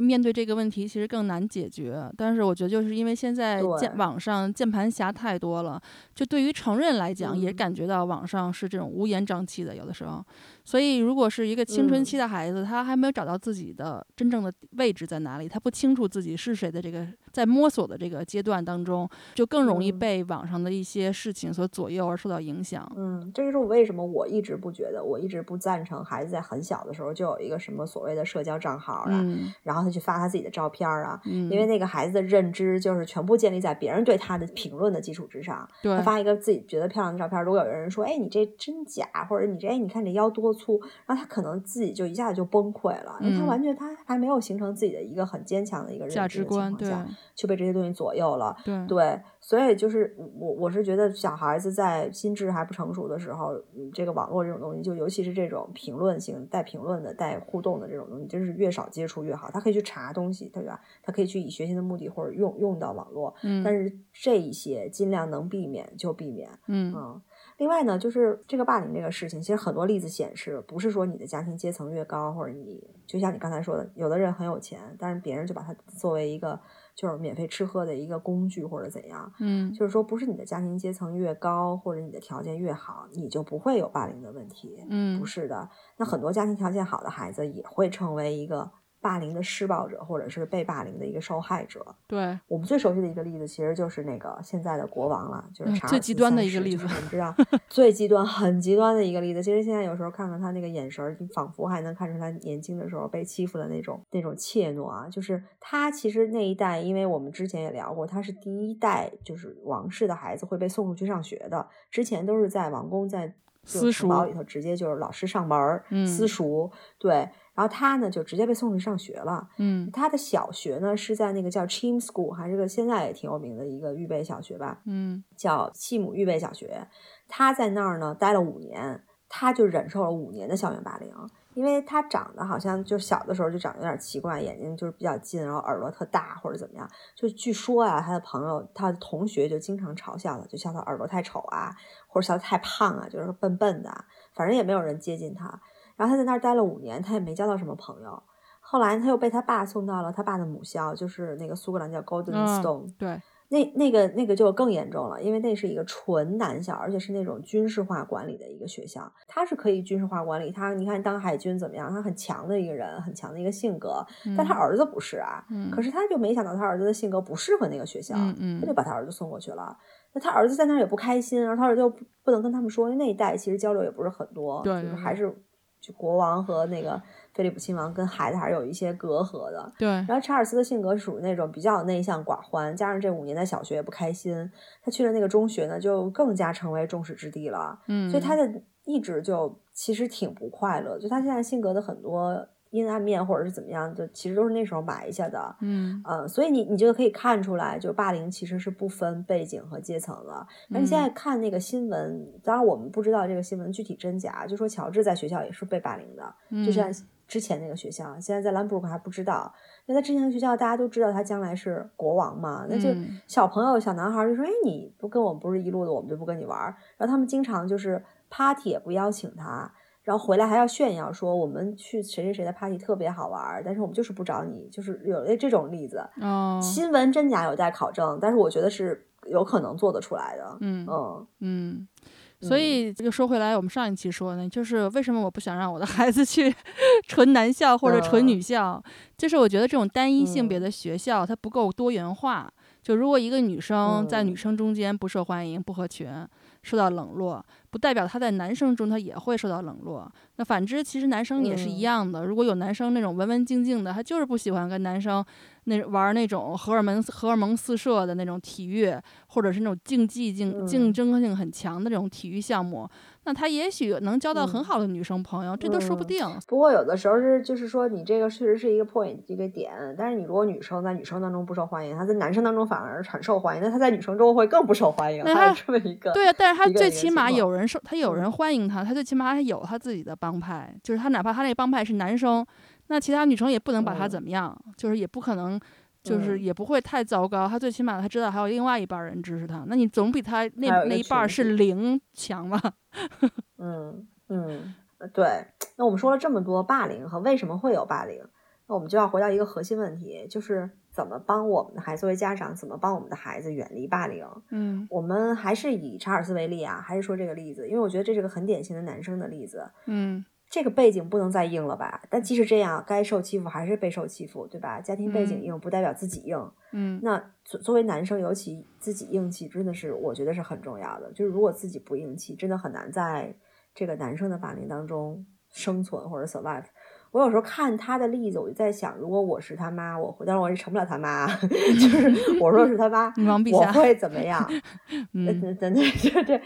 面对这个问题其实更难解决。但是我觉得就是因为现在键网上键盘侠太多了，就对于成人来讲也嗯感觉到网上是这种乌烟瘴气的，有的时候。所以如果是一个青春嗯期的孩子，他还没有找到自己的真正的位置在哪里，他不清楚自己是谁的这个在摸索的这个阶段当中，就更容易嗯被网上的一些事情所左右而受到影响。嗯，这就是我为什么我一直不觉得，我一直不赞成孩子在很小的时候就有一个什么所谓的社交账号啊，嗯然后他去发他自己的照片啊。嗯，因为那个孩子的认知就是全部建立在别人对他的评论的基础之上。对他发一个自己觉得漂亮的照片，如果有人说：“哎，你这真假？”或者“你这哎，你看这腰多粗”，然后他可能自己就一下子就崩溃了，因为他嗯完全他还没有形成自己的一个很坚强的一个认价值知的情观对况下，就被这些东西左右了。对对，所以就是我我是觉得小孩子在心智还不成熟的时候，嗯，这个网络这种东西，就尤其是这种评论性、带评论的、带互动的这种东西，真是越少接触越好。他可以去查东西，对吧？他可以去以学习的目的或者用用到网络，嗯，但是这一些尽量能避免就避免。嗯嗯，另外呢，就是这个霸凌这个事情，其实很多例子显示，不是说你的家庭阶层越高，或者你就像你刚才说的，有的人很有钱，但是别人就把他作为一个就是免费吃喝的一个工具或者怎样，嗯就是说不是你的家庭阶层越高，或者你的条件越好，你就不会有霸凌的问题。嗯不是的，那很多家庭条件好的孩子也会成为一个霸凌的施暴者，或者是被霸凌的一个受害者。对，我们最熟悉的一个例子，其实就是那个现在的国王了，就是最极端的一个例子就是我们知道 <laughs> 最极端、很极端的一个例子。其实现在有时候看看他那个眼神仿佛还能看出他年轻的时候被欺负的那种那种怯懦啊。就是他其实那一代，因为我们之前也聊过，他是第一代就是王室的孩子会被送出去上学的，之前都是在王宫在。私塾里头直接就是老师上门儿，嗯私塾对，然后他呢就直接被送去上学了，嗯他的小学呢是在那个叫 Chim School，还是个现在也挺有名的一个预备小学吧，嗯叫契姆预备小学。他在那儿呢待了五年，他就忍受了五年的校园霸凌，因为他长得好像就小的时候就长得有点奇怪，眼睛就是比较近，然后耳朵特大或者怎么样。就据说啊，他的朋友、他的同学就经常嘲笑他，就笑他耳朵太丑啊，或者笑他太胖啊，就是笨笨的啊，反正也没有人接近他。然后他在那儿待了五年，他也没交到什么朋友。后来他又被他爸送到了他爸的母校，就是那个苏格兰叫 Golden 嗯 Stone，、对，那那个那个就更严重了，因为那是一个纯男校，而且是那种军事化管理的一个学校。他是可以军事化管理，他你看当海军怎么样？他很强的一个人，很强的一个性格，但他嗯儿子不是啊。嗯可是他就没想到他儿子的性格不适合那个学校，他就把他儿子送过去了。那他儿子在那儿也不开心，然后他儿子又不不能跟他们说，因为那一代其实交流也不是很多，对对对就是还是就国王和那个菲利普亲王跟孩子还是有一些隔阂的。对，然后查尔斯的性格属于那种比较内向寡欢，加上这五年在小学也不开心，他去了那个中学呢，就更加成为众矢之的了。嗯，所以他的一直就其实挺不快乐，就他现在性格的很多阴暗面或者是怎么样，就其实都是那时候埋下的。嗯呃，所以你你就可以看出来，就霸凌其实是不分背景和阶层的。那你现在嗯看那个新闻，当然我们不知道这个新闻具体真假，就说乔治在学校也是被霸凌的，就像嗯之前那个学校，现在在兰布鲁克还不知道，因为在之前的学校大家都知道他将来是国王嘛，那就嗯小朋友小男孩就说，哎，你不跟我们不是一路的，我们就不跟你玩儿。然后他们经常就是 party 也不邀请他。然后回来还要炫耀说我们去谁谁谁的 party 特别好玩儿，但是我们就是不找你，就是有了这种例子。哦，新闻真假有待考证，但是我觉得是有可能做得出来的。嗯嗯嗯，所以又说回来，我们上一期说呢，就是为什么我不想让我的孩子去 <laughs> 纯男校或者纯女校？就是我觉得这种单一性别的学校它不够多元化。就如果一个女生在女生中间不受欢迎、不合群、受到冷落，不代表他在男生中他也会受到冷落。那反之，其实男生也是一样的。如果有男生那种文文静静的，他就是不喜欢跟男生。那玩那种荷尔蒙荷尔蒙四射的那种体育，或者是那种竞技竞竞争性很强的这种体育项目，那他也许能交到很好的女生朋友，这都说不定。不过有的时候是，就是说你这个确实是一个 point 一个点，但是你如果女生在女生当中不受欢迎，她在男生当中反而很受欢迎，那她在女生中会更不受欢迎。那 <laughs> 他这么一个对啊，但是他最起码有人受，他有人欢迎他，他最起码还有他自己的帮派，就是他哪怕他那帮派是男生，那其他女生也不能把他怎么样，就是也不可能。就是也不会太糟糕，他最起码他知道还有另外一半人支持他，那你总比他那那一半是零强吧？<laughs> 嗯嗯，对。那我们说了这么多霸凌和为什么会有霸凌，那我们就要回到一个核心问题，就是怎么帮我们的孩子作为家长，怎么帮我们的孩子远离霸凌？嗯，我们还是以查尔斯为例啊，还是说这个例子，因为我觉得这是个很典型的男生的例子。嗯。这个背景不能再硬了吧？但即使这样，该受欺负还是被受欺负，对吧？家庭背景硬不代表自己硬。嗯，那作作为男生，尤其自己硬气，真的是我觉得是很重要的。就是如果自己不硬气，真的很难在这个男生的霸凌当中生存或者 survive。我有时候看他的例子，我就在想，如果我是他妈，我当然我是成不了他妈，<laughs> 就是我说是他妈，我会怎么样？<laughs> 嗯，真的就这。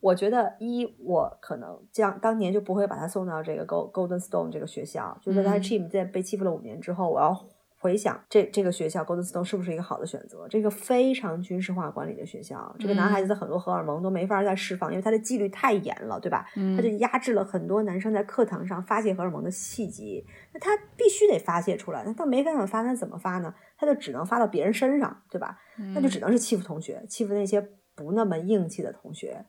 我觉得一，我可能这样当年就不会把他送到这个 Golden Stone 这个学校。就是他 Team 在被欺负了五年之后，我要回想这这个学校 Golden Stone 是不是一个好的选择？这个非常军事化管理的学校，这个男孩子的很多荷尔蒙都没法再释放，因为他的纪律太严了，对吧？他就压制了很多男生在课堂上发泄荷尔蒙的契机。那他必须得发泄出来，那他没办法发，那怎么发呢？他就只能发到别人身上，对吧？那就只能是欺负同学，欺负那些不那么硬气的同学。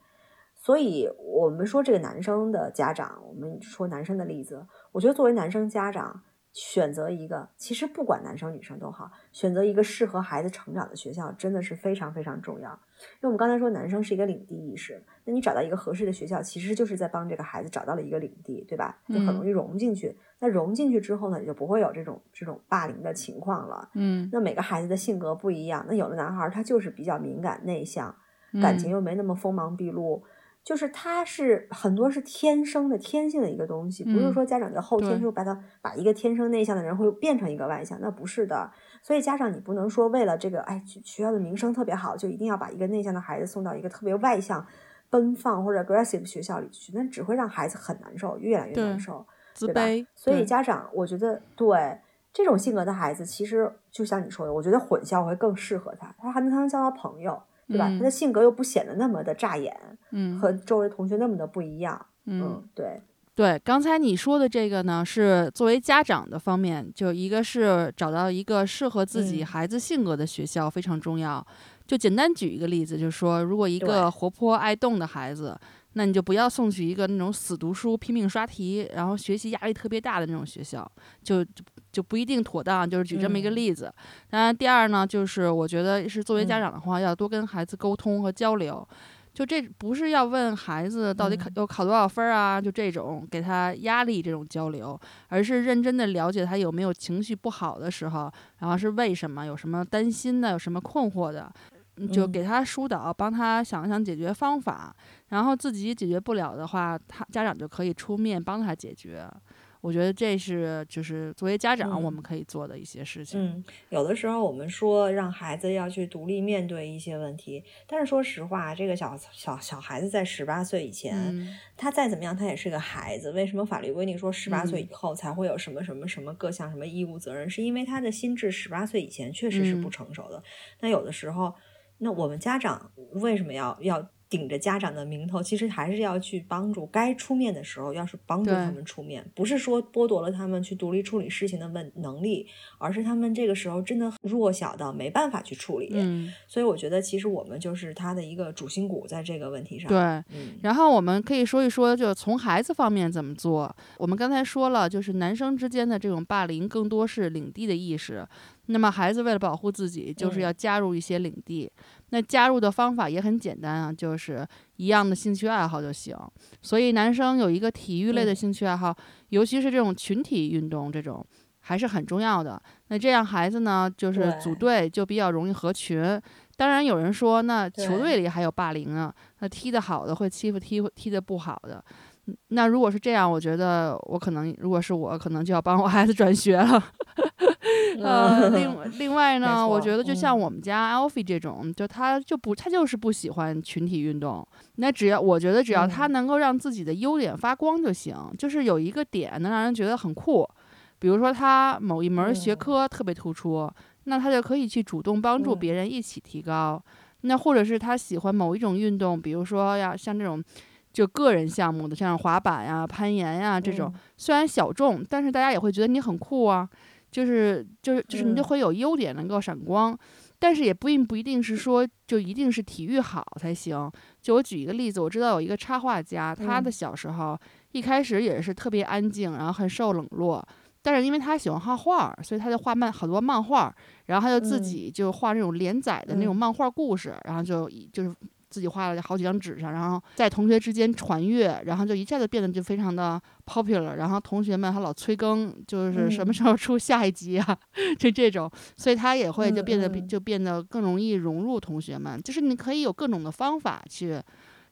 所以，我们说这个男生的家长，我们说男生的例子，我觉得作为男生家长，选择一个其实不管男生女生都好，选择一个适合孩子成长的学校，真的是非常非常重要。因为我们刚才说男生是一个领地意识，那你找到一个合适的学校，其实就是在帮这个孩子找到了一个领地，对吧？就很容易融进去。那融进去之后呢，也就不会有这种这种霸凌的情况了。嗯，那每个孩子的性格不一样，那有的男孩他就是比较敏感内向，感情又没那么锋芒毕露。就是他是很多是天生的天性的一个东西，不是说家长在后天就把他把一个天生内向的人会变成一个外向，那不是的。所以家长你不能说为了这个，哎，学校的名声特别好，就一定要把一个内向的孩子送到一个特别外向、奔放或者 aggressive 学校里去，那只会让孩子很难受，越来越难受，对吧。所以家长，我觉得对这种性格的孩子，其实就像你说的，我觉得混校会更适合他，他还能他能交到朋友。对吧？他的性格又不显得那么的扎眼，嗯，和周围同学那么的不一样，嗯，对对。刚才你说的这个呢，是作为家长的方面，就一个是找到一个适合自己孩子性格的学校非常重要。就简单举一个例子，就是说，如果一个活泼爱动的孩子。那你就不要送去一个那种死读书、拼命刷题，然后学习压力特别大的那种学校，就就就不一定妥当。就是举这么一个例子。当然，第二呢，就是我觉得是作为家长的话，要多跟孩子沟通和交流。就这不是要问孩子到底考要考多少分啊，就这种给他压力这种交流，而是认真的了解他有没有情绪不好的时候，然后是为什么，有什么担心的，有什么困惑的。就给他疏导，帮他想想解决方法，然后自己解决不了的话，他家长就可以出面帮他解决。我觉得这是就是作为家长我们可以做的一些事情。嗯，有的时候我们说让孩子要去独立面对一些问题，但是说实话，这个小小小孩子在十八岁以前，他再怎么样，他也是个孩子。为什么法律规定说十八岁以后才会有什么什么什么各项什么义务责任？是因为他的心智十八岁以前确实是不成熟的。那有的时候。那我们家长为什么要要顶着家长的名头？其实还是要去帮助，该出面的时候，要是帮助他们出面，不是说剥夺了他们去独立处理事情的问能力，而是他们这个时候真的弱小到没办法去处理。嗯，所以我觉得其实我们就是他的一个主心骨，在这个问题上。对，嗯。然后我们可以说一说，就从孩子方面怎么做。我们刚才说了，就是男生之间的这种霸凌，更多是领地的意识。那么孩子为了保护自己，就是要加入一些领地，那加入的方法也很简单啊，就是一样的兴趣爱好就行。所以男生有一个体育类的兴趣爱好，尤其是这种群体运动这种，还是很重要的。那这样孩子呢，就是组队就比较容易合群。当然有人说，那球队里还有霸凌呢，那踢得好的会欺负踢踢得不好的。那如果是这样，我觉得我可能，如果是我，可能就要帮我孩子转学了。<laughs> 呃，另另外呢，我觉得就像我们家 Alfie 这种，就他就不，他就是不喜欢群体运动。那只要我觉得，只要他能够让自己的优点发光就行，就是有一个点能让人觉得很酷。比如说他某一门学科特别突出，那他就可以去主动帮助别人一起提高。那或者是他喜欢某一种运动，比如说呀，像这种。就个人项目的，像滑板呀、攀岩呀这种，虽然小众，但是大家也会觉得你很酷啊。就是就是就是你就会有优点能够闪光，但是也不并不一定是说就一定是体育好才行。就我举一个例子，我知道有一个插画家，他的小时候一开始也是特别安静，然后很受冷落，但是因为他喜欢画画，所以他就画漫好多漫画，然后他就自己就画那种连载的那种漫画故事，然后就就是。自己画了好几张纸上，然后在同学之间传阅，然后就一下子变得就非常的 popular，然后同学们还老催更，就是什么时候出下一集啊？<laughs> 就这种，所以他也会就变得就变得更容易融入同学们。就是你可以有各种的方法去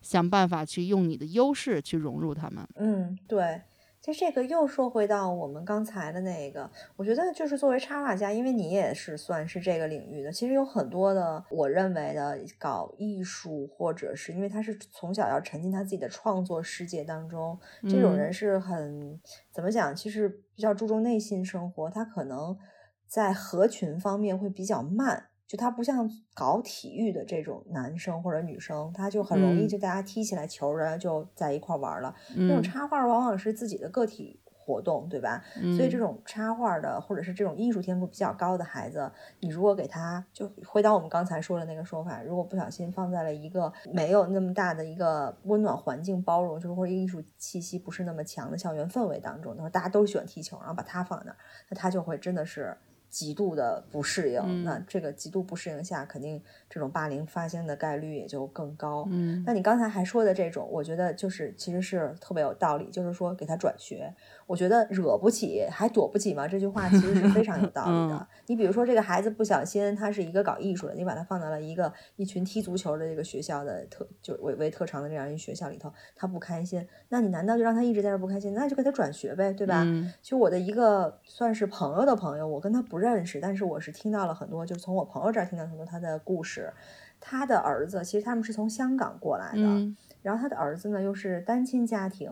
想办法去用你的优势去融入他们。嗯，对。其实这个又说回到我们刚才的那个，我觉得就是作为插画家，因为你也是算是这个领域的，其实有很多的，我认为的搞艺术，或者是因为他是从小要沉浸他自己的创作世界当中，这种人是很怎么讲？其实比较注重内心生活，他可能在合群方面会比较慢。就他不像搞体育的这种男生或者女生，他就很容易就大家踢起来球，然后就在一块玩了。那种插画往往是自己的个体活动，对吧？所以这种插画的或者是这种艺术天赋比较高的孩子，你如果给他就回到我们刚才说的那个说法，如果不小心放在了一个没有那么大的一个温暖环境包容，就是或者艺术气息不是那么强的校园氛围当中，他说大家都喜欢踢球，然后把他放那儿，那他就会真的是。极度的不适应，那这个极度不适应下，肯定这种霸凌发生的概率也就更高。嗯，那你刚才还说的这种，我觉得就是其实是特别有道理，就是说给他转学。我觉得惹不起还躲不起吗？这句话其实是非常有道理的。<laughs> 你比如说，这个孩子不小心，他是一个搞艺术的，你把他放到了一个一群踢足球的这个学校的特就为为特长的这样一学校里头，他不开心，那你难道就让他一直在这不开心？那就给他转学呗，对吧？其实我的一个算是朋友的朋友，我跟他不认识，但是我是听到了很多，就是从我朋友这儿听到很多他的故事。他的儿子其实他们是从香港过来的。然后他的儿子呢，又是单亲家庭，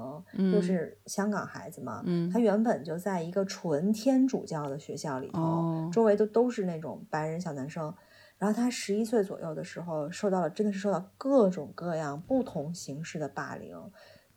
又是香港孩子嘛，他原本就在一个纯天主教的学校里头，周围都都是那种白人小男生。然后他十一岁左右的时候，受到了真的是受到各种各样不同形式的霸凌。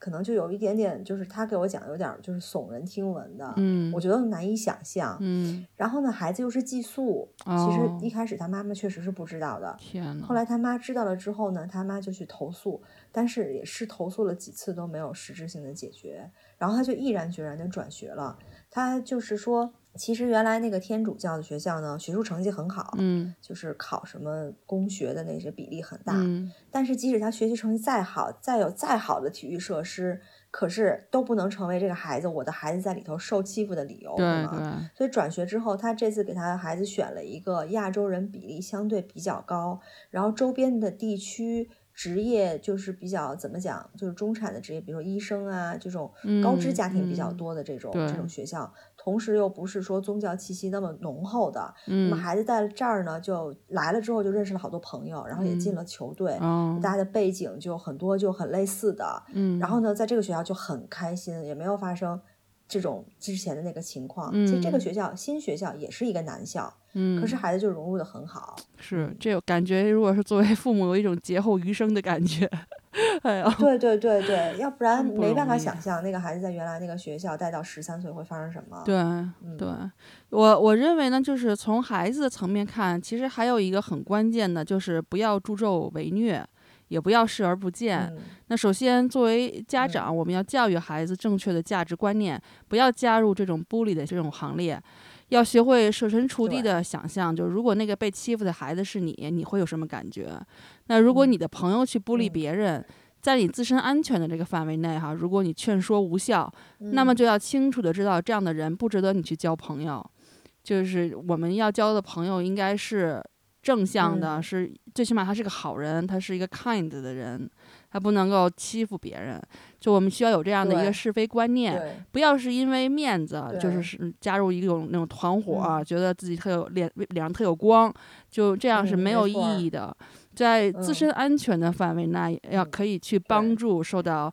可能就有一点点，就是他给我讲有点就是耸人听闻的，嗯，我觉得难以想象，嗯。然后呢，孩子又是寄宿，其实一开始他妈妈确实是不知道的，天呐。后来他妈知道了之后呢，他妈就去投诉，但是也是投诉了几次都没有实质性的解决，然后他就毅然决然的转学了，他就是说。其实原来那个天主教的学校呢，学术成绩很好，嗯，就是考什么工学的那些比例很大，嗯，但是即使他学习成绩再好，再有再好的体育设施，可是都不能成为这个孩子我的孩子在里头受欺负的理由，对对。所以转学之后，他这次给他的孩子选了一个亚洲人比例相对比较高，然后周边的地区。职业就是比较怎么讲，就是中产的职业，比如说医生啊这种高知家庭比较多的这种这种学校，同时又不是说宗教气息那么浓厚的。那么孩子在这儿呢，就来了之后就认识了好多朋友，然后也进了球队，大家的背景就很多就很类似的。嗯，然后呢，在这个学校就很开心，也没有发生这种之前的那个情况。其实这个学校新学校也是一个男校。嗯，可是孩子就融入的很好，是这感觉。如果是作为父母，有一种劫后余生的感觉。<laughs> 哎呀，<laughs> 对对对对，要不然没办法想象那个孩子在原来那个学校待到十三岁会发生什么。对，对我我认为呢，就是从孩子的层面看，其实还有一个很关键的，就是不要助纣为虐，也不要视而不见。那首先，作为家长，我们要教育孩子正确的价值观念，不要加入这种 bully 的这种行列。要学会设身处地的想象，就如果那个被欺负的孩子是你，你会有什么感觉？那如果嗯你的朋友去孤立嗯别人，在你自身安全的这个范围内哈，如果你劝说无效，那么嗯就要清楚的知道这样的人不值得你去交朋友。就是我们要交的朋友应该是正向的，嗯是最起码他是个好人，他是一个 kind 的人，他不能够欺负别人。就我们需要有这样的一个是非观念，不要是因为面子，就是是加入一种那种团伙觉得自己特有脸脸上特有光，就这样是嗯没有意义的。在自嗯身安全的范围内，要嗯可以去帮助受到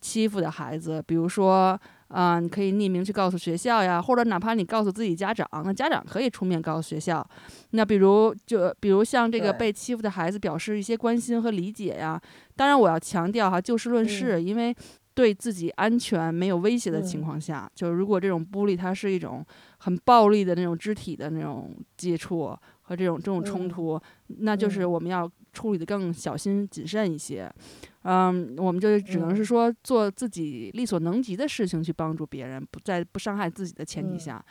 欺负的孩子，比如说。啊、你可以匿名去告诉学校呀，或者哪怕你告诉自己家长，那家长可以出面告诉学校。那比如就比如像这个被欺负的孩子表示一些关心和理解呀。当然，我要强调哈，就事论事，因为对自己安全没有威胁的情嗯况下，就是如果这种 bully 它是一种很暴力的那种肢体的那种接触和这种这种冲嗯突，那就是嗯我们要处理的更小心谨慎一些。嗯，我们就只能嗯是说做自己力所能及的事情去帮助别人，不在不伤害自己的前提嗯下。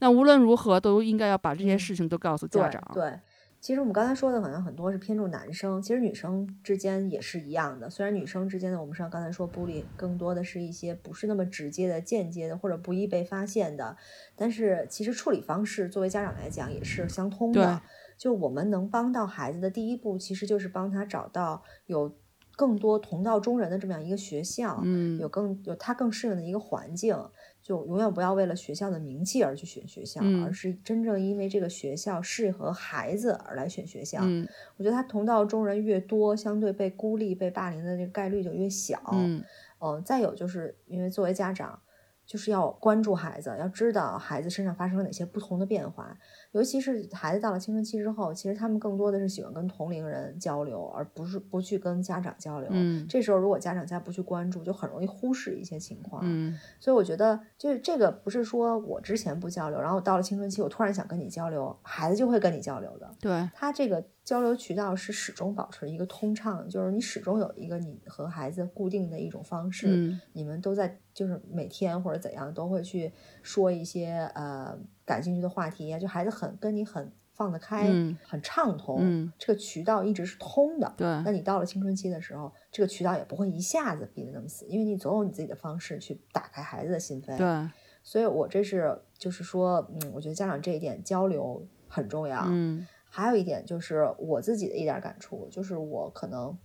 那无论如何，都应该要把这些嗯事情都告诉家对长。对，其实我们刚才说的好像很多是偏重男生，其实女生之间也是一样的。虽然女生之间的，我们上刚才说 bully 更多的是一些不是那么直接的、间接的或者不易被发现的，但是其实处理方式作为家长来讲也是相通的。就我们能帮到孩子的第一步，其实就是帮他找到有更多同道中人的这么样一个学校，嗯有更有他更适应的一个环境。就永远不要为了学校的名气而去选学校，嗯而是真正因为这个学校适合孩子而来选学校。嗯我觉得他同道中人越多，相对被孤立、被霸凌的这个概率就越小。嗯嗯，再有就是因为作为家长，就是要关注孩子，要知道孩子身上发生了哪些不同的变化。尤其是孩子到了青春期之后，其实他们更多的是喜欢跟同龄人交流，而不是不去跟家长交流。嗯这时候如果家长再不去关注，就很容易忽视一些情况。嗯所以我觉得，就是这个不是说我之前不交流，然后我到了青春期，我突然想跟你交流，孩子就会跟你交流的。对，他这个交流渠道是始终保持一个通畅，就是你始终有一个你和孩子固定的一种方式，嗯你们都在就是每天或者怎样都会去说一些呃感兴趣的话题呀，就孩子很跟你很放得开，嗯很畅通，嗯这个渠道一直是通的。对那你到了青春期的时候，这个渠道也不会一下子闭得那么死，因为你总有你自己的方式去打开孩子的心扉。对，所以我这是就是说，嗯，我觉得家长这一点交流很重要。嗯还有一点就是我自己的一点感触，就是我可能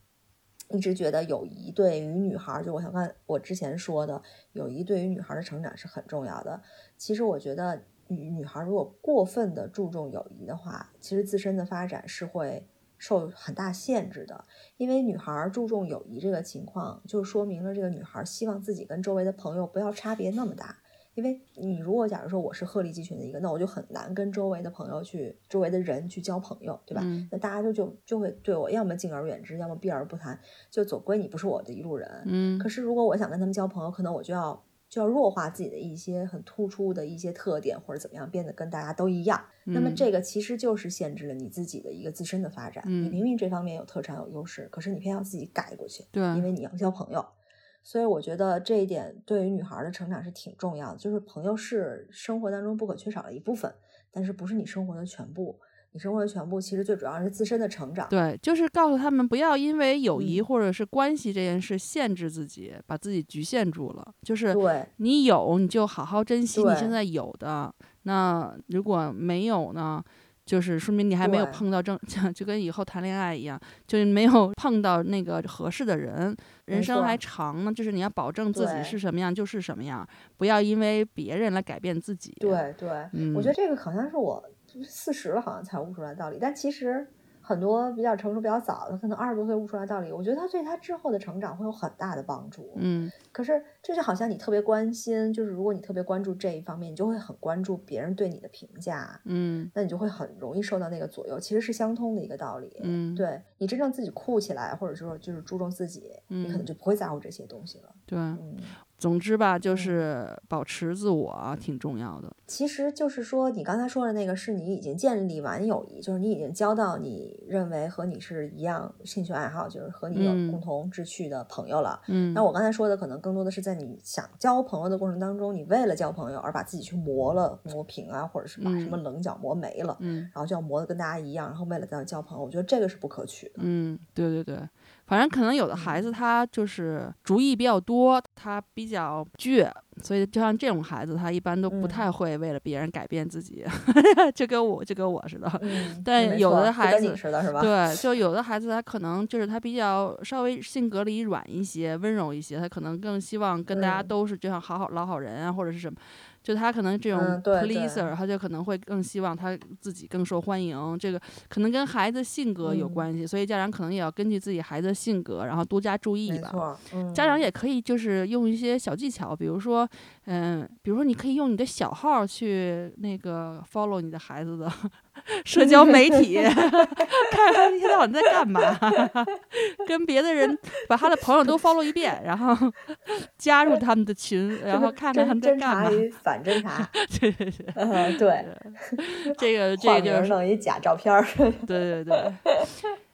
一直觉得友谊对于女孩，就我想看我之前说的，友谊对于女孩的成长是很重要的。其实我觉得女女孩如果过分的注重友谊的话，其实自身的发展是会受很大限制的。因为女孩注重友谊这个情况，就说明了这个女孩希望自己跟周围的朋友不要差别那么大。因为你如果假如说我是鹤立鸡群的一个，那我就很难跟周围的朋友去、周围的人去交朋友，对吧？嗯那大家就就就会对我要么敬而远之，要么避而不谈，就总归你不是我的一路人。嗯可是如果我想跟他们交朋友，可能我就要就要弱化自己的一些很突出的一些特点，或者怎么样，变得跟大家都一样。那么嗯这个其实就是限制了你自己的一个自身的发展。你嗯明明这方面有特长有优势，可是你偏要自己改过去。对，因为你要交朋友。所以我觉得这一点对于女孩儿的成长是挺重要的，就是朋友是生活当中不可缺少的一部分，但是不是你生活的全部。你生活的全部其实最主要是自身的成长。对，就是告诉他们不要因为友谊嗯或者是关系这件事限制自己，把自己局限住了。就是对你有，你就好好珍惜你现在有的。那如果没有呢，就是说明你还没有碰到正，<laughs> 就跟以后谈恋爱一样，就是没有碰到那个合适的人。人生还长呢，就是你要保证自己是什么样就是什么样，不要因为别人来改变自己。对对，嗯，我觉得这个好像是我四十了，好像才悟出来道理。但其实很多比较成熟、比较早的，可能二十多岁悟出来道理，我觉得他对他之后的成长会有很大的帮助。嗯可是这就好像你特别关心，就是如果你特别关注这一方面，你就会很关注别人对你的评价。嗯那你就会很容易受到那个左右，其实是相通的一个道理。嗯，对你真正自己酷起来，或者说就是注重自己，你可能嗯就不会在乎这些东西了。对。嗯，总之吧，就是保持自我挺重要的。其实就是说，你刚才说的那个，是你已经建立完友谊，就是你已经交到你认为和你是一样兴趣爱好，就是和你有共同志趣的朋友了。嗯，那我刚才说的，可能更多的是在你想交朋友的过程当中，你为了交朋友而把自己去磨了磨平啊，或者是把什么棱角磨没了，嗯，然后就要磨得跟大家一样，然后为了在交朋友，我觉得这个是不可取的。嗯，对对对。反正可能有的孩子他就是主意比较多，他比较倔，所以就像这种孩子，他一般都不太会为了别人改变自己，<laughs> 就跟我就跟我似的。但有的孩子对，就有的孩子他可能就是他比较稍微性格里软一些、温柔一些，他可能更希望跟大家都是就像好好老好人啊，或者是什么。就他可能这种 pleaser，他就可能会更希望他自己更受欢迎。这个可能跟孩子性格有关系，所以家长可能也要根据自己孩子的性格，然后多加注意吧。家长也可以就是用一些小技巧，比如说，嗯，比如说你可以用你的小号去那个 follow 你的孩子的 <laughs> 社交媒体，<laughs> 看他一天到晚在干嘛，<laughs> 跟别的人把他的朋友都 follow 一遍，然后加入他们的群，然后看看他们在干嘛。反侦查，对对对，对，这个这个就是弄一假照片儿，对对对。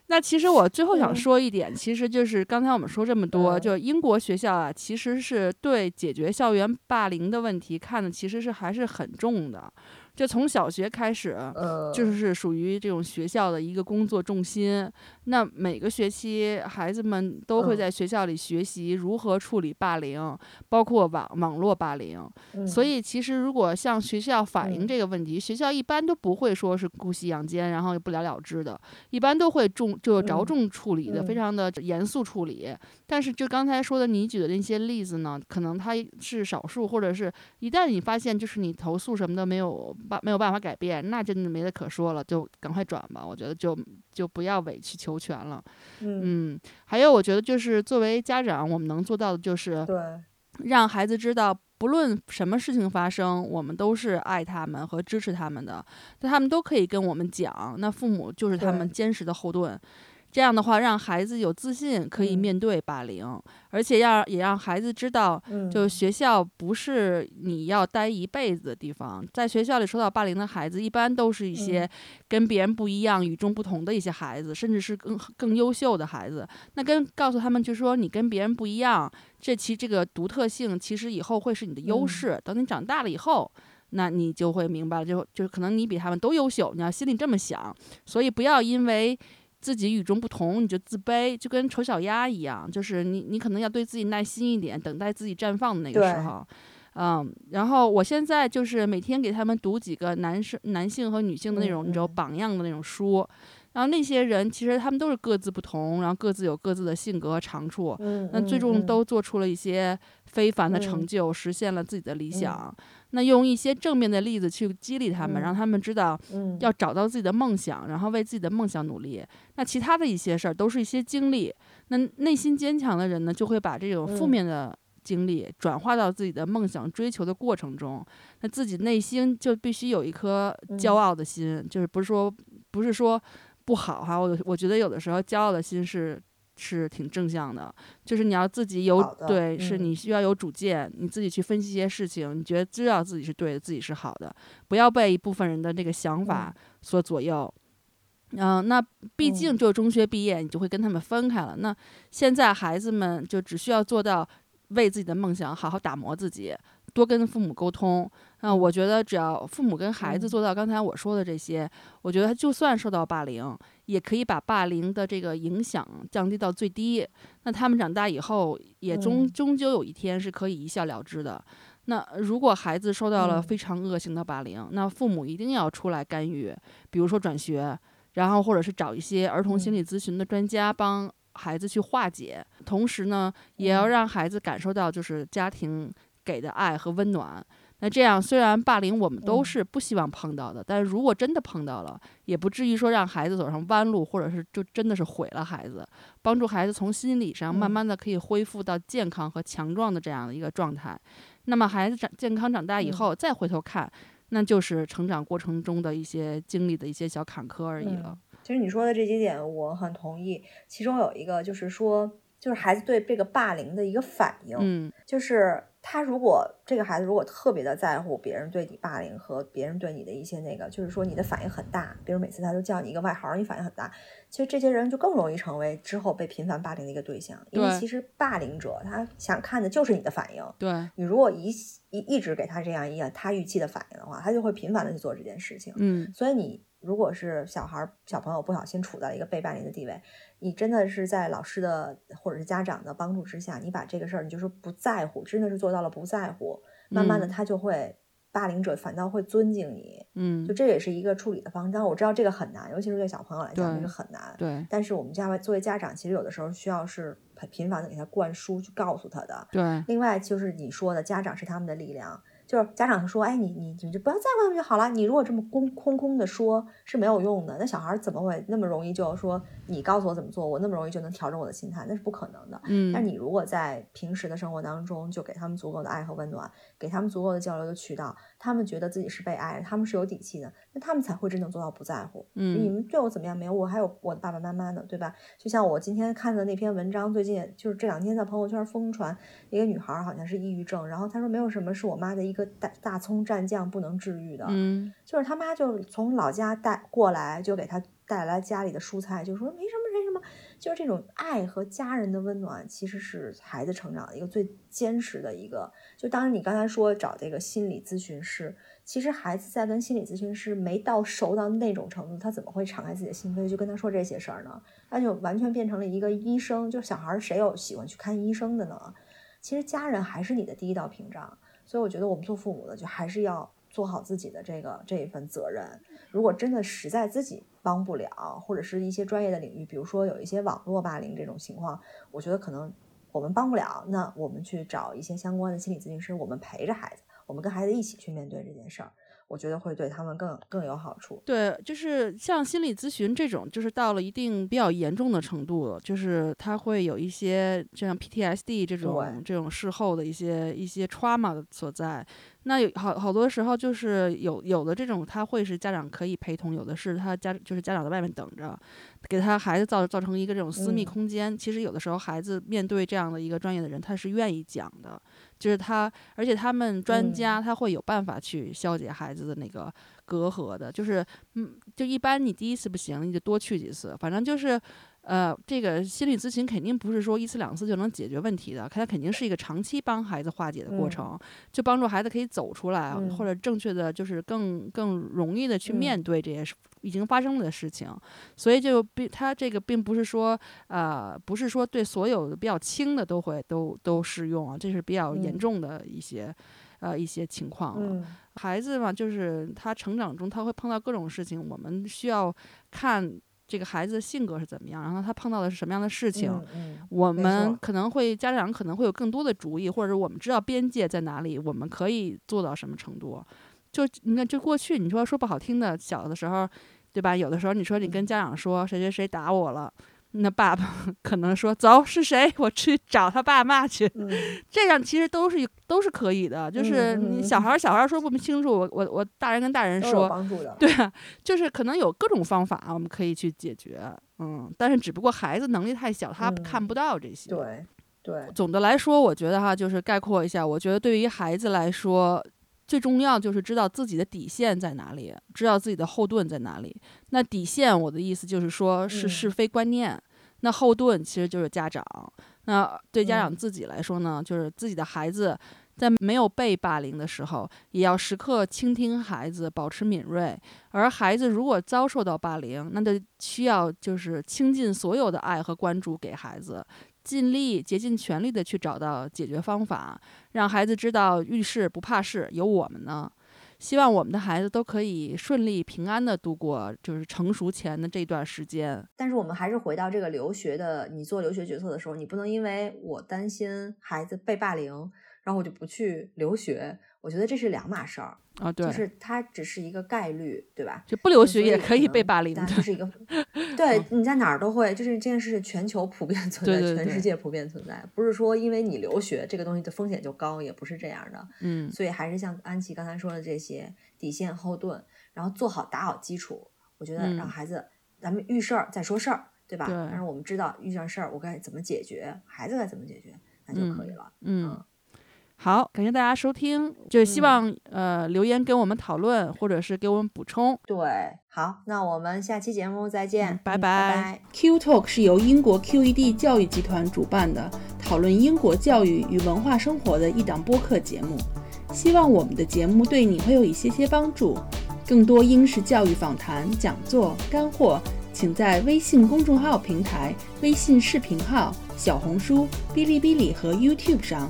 那其实我最后想说一点，其实就是刚才我们说这么多，就英国学校啊，其实是对解决校园霸凌的问题看的，其实是还是很重的。就从小学开始，就是属于这种学校的一个工作重心。那每个学期，孩子们都会在学校里学习如何处理霸凌，包括网网络霸凌。所以，其实如果向学校反映这个问题，学校一般都不会说是姑息养奸，然后不了了之的，一般都会重就着重处理的，非常的严肃处理。但是，就刚才说的你举的那些例子呢，可能它是少数，或者是一旦你发现就是你投诉什么的没有。没有办法改变，那真的没得可说了，就赶快转吧。我觉得就就不要委曲求全了。嗯，还有我觉得就是作为家长，我们能做到的就是对，让孩子知道，不论什么事情发生，我们都是爱他们和支持他们的，那他们都可以跟我们讲，那父母就是他们坚实的后盾。这样的话，让孩子有自信，可以面对霸凌，而且要也让孩子知道，就学校不是你要待一辈子的地方。在学校里受到霸凌的孩子，一般都是一些跟别人不一样、与众不同的一些孩子，甚至是更更优秀的孩子。那跟告诉他们，就说你跟别人不一样，这其这个独特性，其实以后会是你的优势。等你长大了以后，那你就会明白，就就可能你比他们都优秀，你要心里这么想。所以不要因为。自己与众不同，你就自卑，就跟丑小鸭一样，就是你，你可能要对自己耐心一点，等待自己绽放的那个时候，嗯。然后我现在就是每天给他们读几个男生、男性和女性的那种，你知道榜样的那种书。然后那些人其实他们都是各自不同，然后各自有各自的性格和长处，那最终都做出了一些非凡的成就，实现了自己的理想。那用一些正面的例子去激励他们，让他们知道要找到自己的梦想，然后为自己的梦想努力。那其他的一些事儿都是一些经历。那内心坚强的人呢，就会把这种负面的经历转化到自己的梦想追求的过程中。那自己内心就必须有一颗骄傲的心，就是不是说不是说不好哈。我我觉得有的时候骄傲的心是。是挺正向的，就是你要自己有对，是你需要有主见，你自己去分析一些事情，你觉得知道自己是对的，自己是好的，不要被一部分人的这个想法所左右。嗯，那毕竟就中学毕业，你就会跟他们分开了。那现在孩子们就只需要做到为自己的梦想好好打磨自己。多跟父母沟通，那我觉得只要父母跟孩子做到刚才我说的这些，我觉得他就算受到霸凌，也可以把霸凌的这个影响降低到最低。那他们长大以后，也终终究有一天是可以一笑了之的。那如果孩子受到了非常恶性的霸凌，那父母一定要出来干预，比如说转学，然后或者是找一些儿童心理咨询的专家帮孩子去化解。同时呢，也要让孩子感受到就是家庭。给的爱和温暖，那这样虽然霸凌我们都是不希望碰到的，但是如果真的碰到了，也不至于说让孩子走上弯路，或者是就真的是毁了孩子，帮助孩子从心理上慢慢的可以恢复到健康和强壮的这样的一个状态。那么孩子长健康长大以后再回头看，那就是成长过程中的一些经历的一些小坎坷而已了。其实你说的这几点我很同意，其中有一个就是说，就是孩子对这个霸凌的一个反应，嗯，就是。他如果这个孩子如果特别的在乎别人对你霸凌和别人对你的一些那个，就是说你的反应很大，比如每次他都叫你一个外号，你反应很大，其实这些人就更容易成为之后被频繁霸凌的一个对象，因为其实霸凌者他想看的就是你的反应。对你如果一一一直给他这样一个他预期的反应的话，他就会频繁的去做这件事情。嗯，所以你如果是小孩小朋友不小心处在一个被霸凌的地位，你真的是在老师的或者是家长的帮助之下，你把这个事儿你就是不在乎，真的是做到了不在乎，慢慢的他就会霸凌者反倒会尊敬你。嗯，就这也是一个处理的方式。但我知道这个很难，尤其是对小朋友来讲，这个很难。对，但是我们家作为家长，其实有的时候需要是很频繁的给他灌输，去告诉他的。对。另外就是你说的，家长是他们的力量。就是家长说，哎，你你你就不要在乎他们就好了。你如果这么空空空的说，是没有用的。那小孩怎么会那么容易就说你告诉我怎么做，我那么容易就能调整我的心态？那是不可能的。嗯。但你如果在平时的生活当中，就给他们足够的爱和温暖，给他们足够的交流的渠道，他们觉得自己是被爱，他们是有底气的，那他们才会真正做到不在乎。嗯。你们对我怎么样没有？我还有我的爸爸妈妈呢，对吧？就像我今天看的那篇文章，最近就是这两天在朋友圈疯传，一个女孩好像是抑郁症，然后她说没有什么是我妈的一个大大葱。蘸酱不能治愈的，嗯，就是他妈就从老家带过来，就给他带来家里的蔬菜，就说没什么没什么，就是这种爱和家人的温暖，其实是孩子成长的一个最坚实的一个。就当然你刚才说找这个心理咨询师，其实孩子在跟心理咨询师没到熟到那种程度，他怎么会敞开自己的心扉去跟他说这些事儿呢？那就完全变成了一个医生，就小孩谁有喜欢去看医生的呢？其实家人还是你的第一道屏障。所以我觉得我们做父母的就还是要做好自己的这个这一份责任。如果真的实在自己帮不了，或者是一些专业的领域，比如说有一些网络霸凌这种情况，我觉得可能我们帮不了，那我们去找一些相关的心理咨询师，我们陪着孩子，我们跟孩子一起去面对这件事儿。我觉得会对他们更更有好处。对，就是像心理咨询这种，就是到了一定比较严重的程度，就是他会有一些这样 PTSD 这种这种事后的一些一些 trauma 所在。那有好好多时候就是有有的这种他会是家长可以陪同，有的是他家就是家长在外面等着，给他孩子造造成一个这种私密空间。其实有的时候孩子面对这样的一个专业的人，他是愿意讲的，就是他而且他们专家他会有办法去消解孩子的那个隔阂的。就是嗯，就一般你第一次不行，你就多去几次，反正就是。呃，这个心理咨询肯定不是说一次两次就能解决问题的，它肯定是一个长期帮孩子化解的过程，就帮助孩子可以走出来，或者正确的就是更更容易的去面对这些已经发生了的事情。所以就并它这个并不是说呃不是说对所有的比较轻的都会都都适用啊，这是比较严重的一些呃一些情况了。孩子嘛，就是他成长中他会碰到各种事情，我们需要看。这个孩子的性格是怎么样？然后他碰到的是什么样的事情？我们可能会家长可能会有更多的主意，或者我们知道边界在哪里，我们可以做到什么程度？就你看，就过去你说说不好听的，小的时候，对吧？有的时候你说你跟家长说谁谁谁打我了。那爸爸 <laughs> 可能说：“走，是谁？<laughs> 我去找他爸妈去。”这样其实都是都是可以的，就是你小孩小孩说不清楚，我我我大人跟大人说，对，就是可能有各种方法我们可以去解决，嗯，但是只不过孩子能力太小，他看不到这些。对对，总的来说，我觉得哈，就是概括一下，我觉得对于孩子来说。最重要就是知道自己的底线在哪里，知道自己的后盾在哪里。那底线，我的意思就是说，是是非观念。那后盾其实就是家长。那对家长自己来说呢，就是自己的孩子在没有被霸凌的时候，也要时刻倾听孩子，保持敏锐。而孩子如果遭受到霸凌，那就需要就是倾尽所有的爱和关注给孩子。尽力竭尽全力的去找到解决方法，让孩子知道遇事不怕事，有我们呢。希望我们的孩子都可以顺利平安的度过，就是成熟前的这段时间。但是我们还是回到这个留学的，你做留学决策的时候，你不能因为我担心孩子被霸凌，然后我就不去留学。我觉得这是两码事儿啊，对，就是它只是一个概率，对吧？就不留学也可以被霸凌，这是一个，<laughs> 对，你在哪儿都会，就是这件事是全球普遍存在，全世界普遍存在，不是说因为你留学这个东西的风险就高，也不是这样的，嗯，所以还是像安琪刚才说的这些底线后盾，然后做好打好基础，我觉得让孩子，咱们遇事儿再说事儿，对吧？但是我们知道遇上事儿我该怎么解决，孩子该怎么解决，那就可以了，嗯。好，感谢大家收听，就希望、呃留言跟我们讨论，或者是给我们补充。对，好，那我们下期节目再见，嗯拜嗯拜拜拜 Q Talk 是由英国 QED 教育集团主办的，讨论英国教育与文化生活的一档播客节目。希望我们的节目对你会有一些些帮助。更多英式教育访谈、讲座、干货，请在微信公众号平台、微信视频号、小红书、哔哩哔哩和 YouTube 上